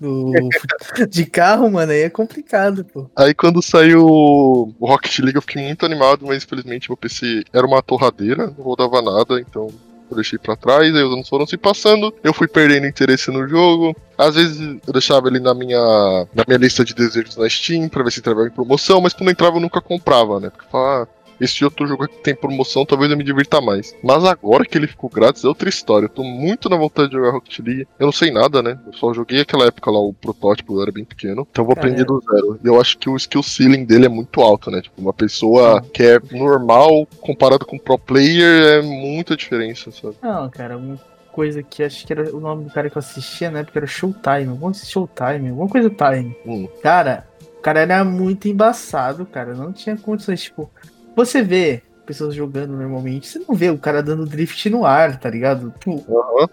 do, de carro, mano, aí é complicado, pô. Aí quando saiu o Rocket League eu fiquei muito animado, mas infelizmente meu PC era uma torradeira, não rodava nada, então eu deixei pra trás, aí os anos foram se passando, eu fui perdendo interesse no jogo. Às vezes eu deixava ele na minha, na minha lista de desejos na Steam pra ver se entrava em promoção, mas quando entrava eu nunca comprava, né? Porque falava, ah, esse outro jogo que tem promoção, talvez eu me divirta mais. Mas agora que ele ficou grátis é outra história. Eu tô muito na vontade de jogar Rocket League. Eu não sei nada, né? Eu só joguei aquela época lá, o protótipo, eu era bem pequeno. Então eu vou aprender do zero. E eu acho que o skill ceiling dele é muito alto, né? Tipo, uma pessoa que é normal comparado com pro player é muita diferença, sabe? Não, cara, uma coisa que acho que era o nome do cara que eu assistia na época era Showtime. Vamos assistir Showtime, alguma coisa Time. Hum. Cara, o cara era muito embaçado, cara. Não tinha condições, tipo você vê pessoas jogando normalmente, você não vê o cara dando drift no ar, tá ligado? Tipo, uhum.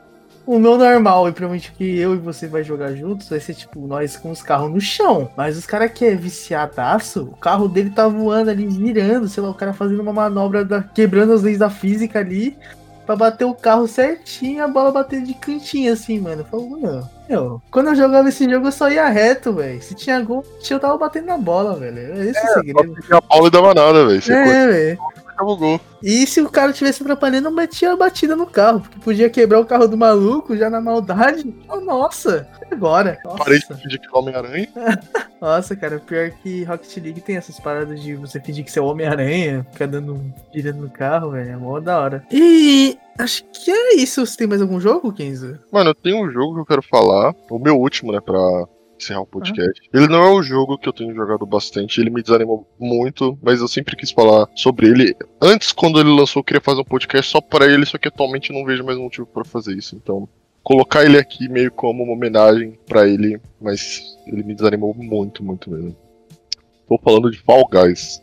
O meu normal, e provavelmente que eu e você vai jogar juntos, vai ser tipo nós com os carros no chão. Mas os caras que é viciadaço, o carro dele tá voando ali, virando, sei lá, o cara fazendo uma manobra, da, quebrando as leis da física ali, pra bater o carro certinho a bola bater de cantinho assim, mano. Eu falo, mano, meu, quando eu jogava esse jogo eu só ia reto, velho. Se tinha gol, eu tava batendo na bola, velho. Esse é, o segredo. A bola e dava nada, velho. É, velho. E se o cara tivesse atrapalhando, metia a batida no carro, porque podia quebrar o carro do maluco já na maldade. Oh, nossa, agora. Parei de fingir que é Homem-Aranha. nossa, cara, pior que Rocket League tem essas paradas de você fingir que você é o Homem-Aranha, ficar dando girando no carro, velho. É mó da hora. E acho que é isso. Você tem mais algum jogo, Kenzo? Mano, eu tenho um jogo que eu quero falar. O meu último, né, pra encerrar o podcast. Ah. Ele não é um jogo que eu tenho jogado bastante, ele me desanimou muito, mas eu sempre quis falar sobre ele. Antes, quando ele lançou, eu queria fazer um podcast só para ele, só que atualmente não vejo mais motivo para fazer isso. Então, colocar ele aqui meio como uma homenagem para ele, mas ele me desanimou muito, muito mesmo. Tô falando de Fall Guys.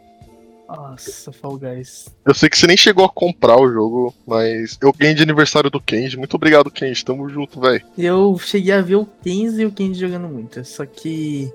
Nossa, Fall Guys. Eu sei que você nem chegou a comprar o jogo, mas eu ganhei de aniversário do Kenji. Muito obrigado, Kenji. Tamo junto, velho. Eu cheguei a ver o Kenji e o Kenji jogando muito. Só que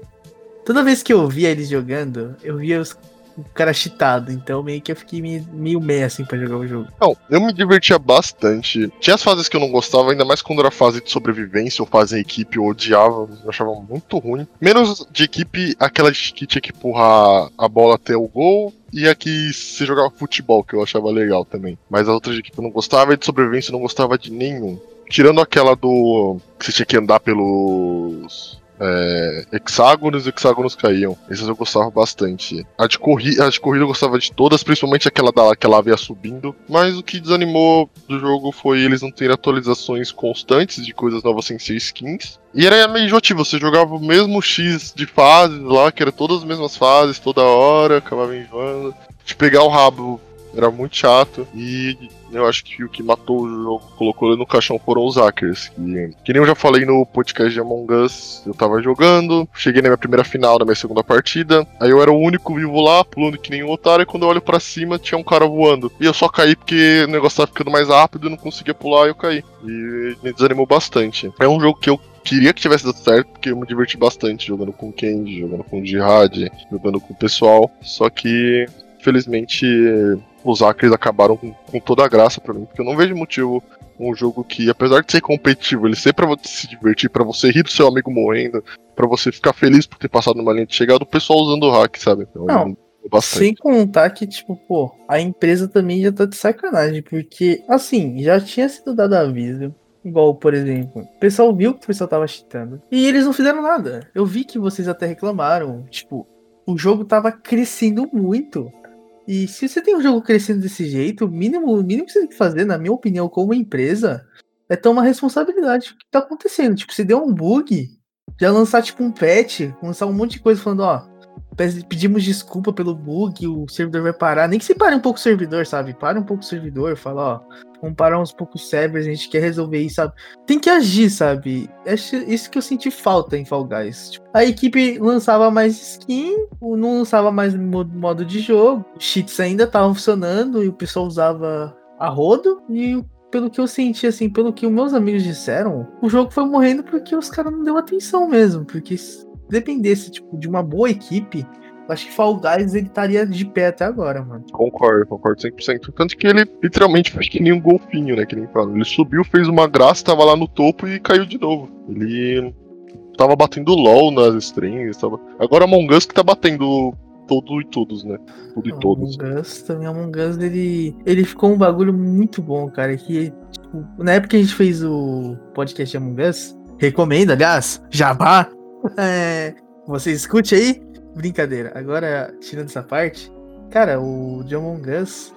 toda vez que eu via eles jogando, eu via os o cara cheatado, então meio que eu fiquei meio, meio assim pra jogar o jogo. Não, eu me divertia bastante. Tinha as fases que eu não gostava, ainda mais quando era fase de sobrevivência ou fase em equipe, eu odiava, eu achava muito ruim. Menos de equipe, aquela que tinha que empurrar a bola até o gol, e aqui se jogava futebol, que eu achava legal também. Mas as outras de equipe eu não gostava, e de sobrevivência eu não gostava de nenhum. Tirando aquela do. que você tinha que andar pelos é, hexágonos e hexágonos caíam. Esses eu gostava bastante. A de, corri a de corrida eu gostava de todas, principalmente aquela da que ela ia subindo. Mas o que desanimou do jogo foi eles não terem atualizações constantes de coisas novas sem ser skins. E era meio enjoativo, você jogava o mesmo X de fases lá, que era todas as mesmas fases, toda hora, acabava enjoando. De pegar o rabo era muito chato. E eu acho que o que matou o jogo, colocou ele no caixão foram os hackers. Que, que nem eu já falei no podcast de Among Us, eu tava jogando, cheguei na minha primeira final da minha segunda partida. Aí eu era o único vivo lá, pulando que nem um otário, e quando eu olho para cima tinha um cara voando. E eu só caí porque o negócio tava ficando mais rápido e não conseguia pular e eu caí. E me desanimou bastante. É um jogo que eu queria que tivesse dado certo, porque eu me diverti bastante jogando com o Kenji, jogando com o Jihad, jogando com o pessoal. Só que, infelizmente, os hackers acabaram com, com toda a graça para mim, porque eu não vejo motivo um jogo que, apesar de ser competitivo, ele ser pra você se divertir, para você rir do seu amigo morrendo, para você ficar feliz por ter passado numa linha de chegada, o pessoal usando o hack, sabe? Então, não, sem contar que, tipo, pô, a empresa também já tá de sacanagem, porque, assim, já tinha sido dado aviso. Igual, por exemplo, o pessoal viu que o pessoal tava cheatando. E eles não fizeram nada. Eu vi que vocês até reclamaram. Tipo, o jogo tava crescendo muito. E se você tem um jogo crescendo desse jeito, o mínimo, o mínimo que você tem que fazer, na minha opinião, como empresa, é tomar responsabilidade do que tá acontecendo. Tipo, se deu um bug, já lançar tipo um patch, lançar um monte de coisa falando, ó, pedimos desculpa pelo bug, o servidor vai parar. Nem que se pare um pouco o servidor, sabe? Pare um pouco o servidor, fala, ó, vamos parar uns poucos servers, a gente quer resolver isso, sabe? Tem que agir, sabe? É isso que eu senti falta em Fall Guys. Tipo, a equipe lançava mais skin, não lançava mais modo de jogo, cheats ainda estavam funcionando e o pessoal usava a rodo e pelo que eu senti, assim, pelo que meus amigos disseram, o jogo foi morrendo porque os caras não deu atenção mesmo. Porque dependesse, tipo, de uma boa equipe, eu acho que Fall Guys ele estaria de pé até agora, mano. Concordo, concordo 100%. Tanto que ele literalmente fez que nem um golfinho, né? Que nem fala. Ele subiu, fez uma graça, tava lá no topo e caiu de novo. Ele tava batendo LOL nas strings. Tava... Agora Among Us que tá batendo todo e todos, né? Tudo e Among todos. Us, também Among Us, ele, ele ficou um bagulho muito bom, cara. Que, tipo, na época que a gente fez o podcast Among Us, recomendo, aliás, Jabá. É, você escute aí. Brincadeira. Agora, tirando essa parte, cara, o de Among Us.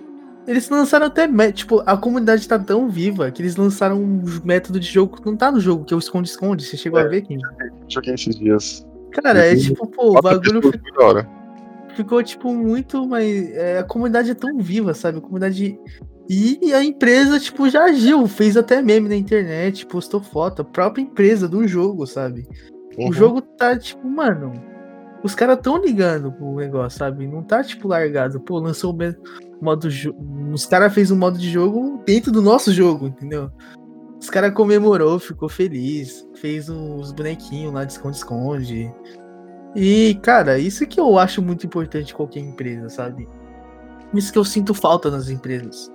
Eles lançaram até. Tipo, a comunidade tá tão viva que eles lançaram um método de jogo que não tá no jogo, que é o esconde-esconde. Você chegou É. a ver, Kim? Joguei esses dias. Cara, é tipo, pô, o bagulho hora. ficou, tipo, muito, mas é, a comunidade é tão viva, sabe? A comunidade. E a empresa, tipo, já agiu, fez até meme na internet, postou foto, a própria empresa do jogo, sabe? Uhum. O jogo tá, tipo, mano. Os caras tão ligando pro negócio, sabe? Não tá, tipo, largado. Pô, lançou o modo. Os caras fez um modo de jogo dentro do nosso jogo, entendeu? Os caras comemorou, ficou feliz, fez os bonequinhos lá de esconde-esconde. E, cara, isso que eu acho muito importante em qualquer empresa, sabe? Isso que eu sinto falta nas empresas.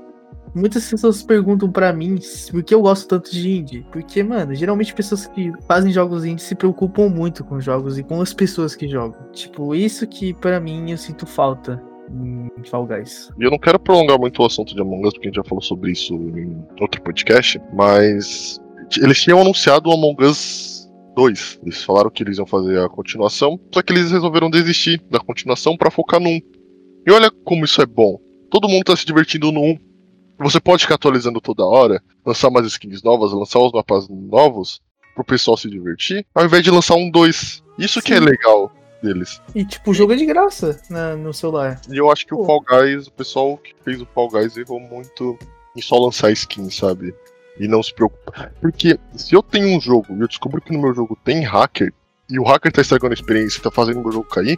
Muitas pessoas perguntam pra mim por que eu gosto tanto de indie. Porque, mano, geralmente pessoas que fazem jogos indie se preocupam muito com os jogos e com as pessoas que jogam. Tipo, isso que pra mim eu sinto falta em Fall Guys. E eu não quero prolongar muito o assunto de Among Us, porque a gente já falou sobre isso em outro podcast, mas eles tinham anunciado o Among Us 2. Eles falaram que eles iam fazer a continuação, só que eles resolveram desistir da continuação pra focar 1. E olha como isso é bom. Todo mundo tá se divertindo no 1. Você pode ficar atualizando toda hora, lançar mais skins novas, lançar os mapas novos pro pessoal se divertir, ao invés de lançar um 2. Isso que é Sim. legal deles. E, tipo, o jogo é de graça na- no celular. E eu acho que o Pô. Fall Guys, o pessoal que fez o Fall Guys errou muito em só lançar skin, sabe? E não se preocupar. Porque se eu tenho um jogo e eu descubro que no meu jogo tem hacker, e o hacker tá estragando a experiência e tá fazendo o meu jogo cair,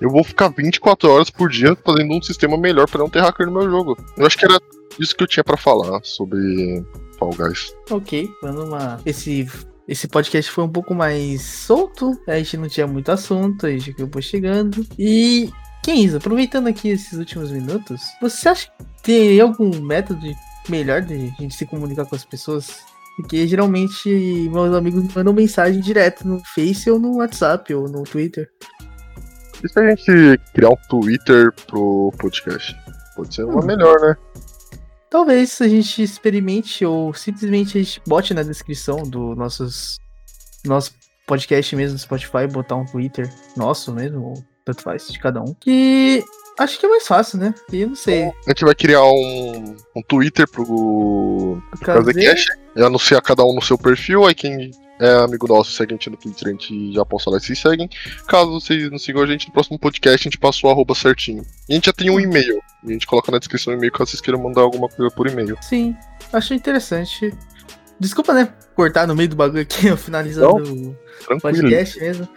eu vou ficar 24 horas por dia fazendo um sistema melhor pra não ter hacker no meu jogo. Eu acho que era isso que eu tinha pra falar sobre Fall Guys. Ok, dando uma. Esse, esse podcast foi um pouco mais solto, a gente não tinha muito assunto, a gente acabou chegando. E, Kenzo, aproveitando aqui esses últimos minutos, você acha que tem algum método melhor de a gente se comunicar com as pessoas? Porque geralmente meus amigos mandam mensagem direto no Face ou no WhatsApp ou no Twitter. E se a gente criar um Twitter pro podcast? Pode ser uma Hum. melhor, né? Talvez a gente experimente ou simplesmente a gente bote na descrição do nossos nosso podcast mesmo Spotify, botar um Twitter nosso mesmo, ou tanto faz, de cada um. Que acho que é mais fácil, né? E eu não sei. A gente vai criar um, um Twitter pro Fazer... Casecast e anunciar cada um no seu perfil. Aí quem é amigo nosso segue a gente no Twitter, a gente já posta lá e se seguem. Caso vocês não sigam a gente, no próximo podcast a gente passa o arroba certinho. E a gente já tem um e-mail. E a gente coloca na descrição o e-mail caso vocês queiram mandar alguma coisa por e-mail. Sim, acho interessante. Desculpa, né? Cortar no meio do bagulho aqui, eu finalizando o podcast mesmo.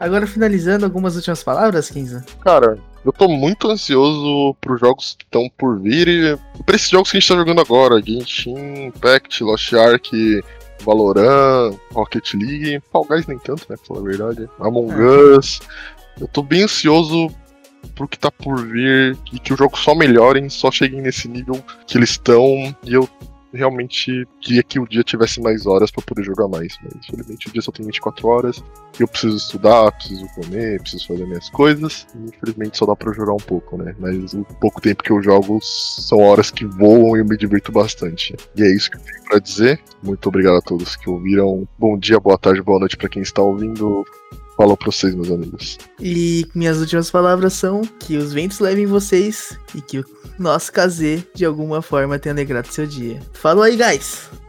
Agora finalizando algumas últimas palavras, Kinza. Cara, eu tô muito ansioso pros jogos que estão por vir e pra esses jogos que a gente tá jogando agora: Genshin, Impact, Lost Ark, Valorant, Rocket League, Fall Guys nem tanto, né? Pra falar a verdade. Among Us. Eu tô bem ansioso pro que tá por vir e que os jogos só melhorem, só cheguem nesse nível que eles estão. E eu realmente queria que o dia tivesse mais horas pra poder jogar mais. Mas infelizmente o dia só tem 24 horas. E eu preciso estudar, preciso comer, preciso fazer minhas coisas. E infelizmente só dá pra jogar um pouco, né? Mas o pouco tempo que eu jogo são horas que voam e eu me divirto bastante. E é isso que eu tenho pra dizer. Muito obrigado a todos que ouviram. Bom dia, boa tarde, boa noite pra quem está ouvindo. Falou pra vocês, meus amigos. E minhas últimas palavras são que os ventos levem vocês e que o nosso KZ de alguma forma tenha alegrado seu dia. Falou aí, guys!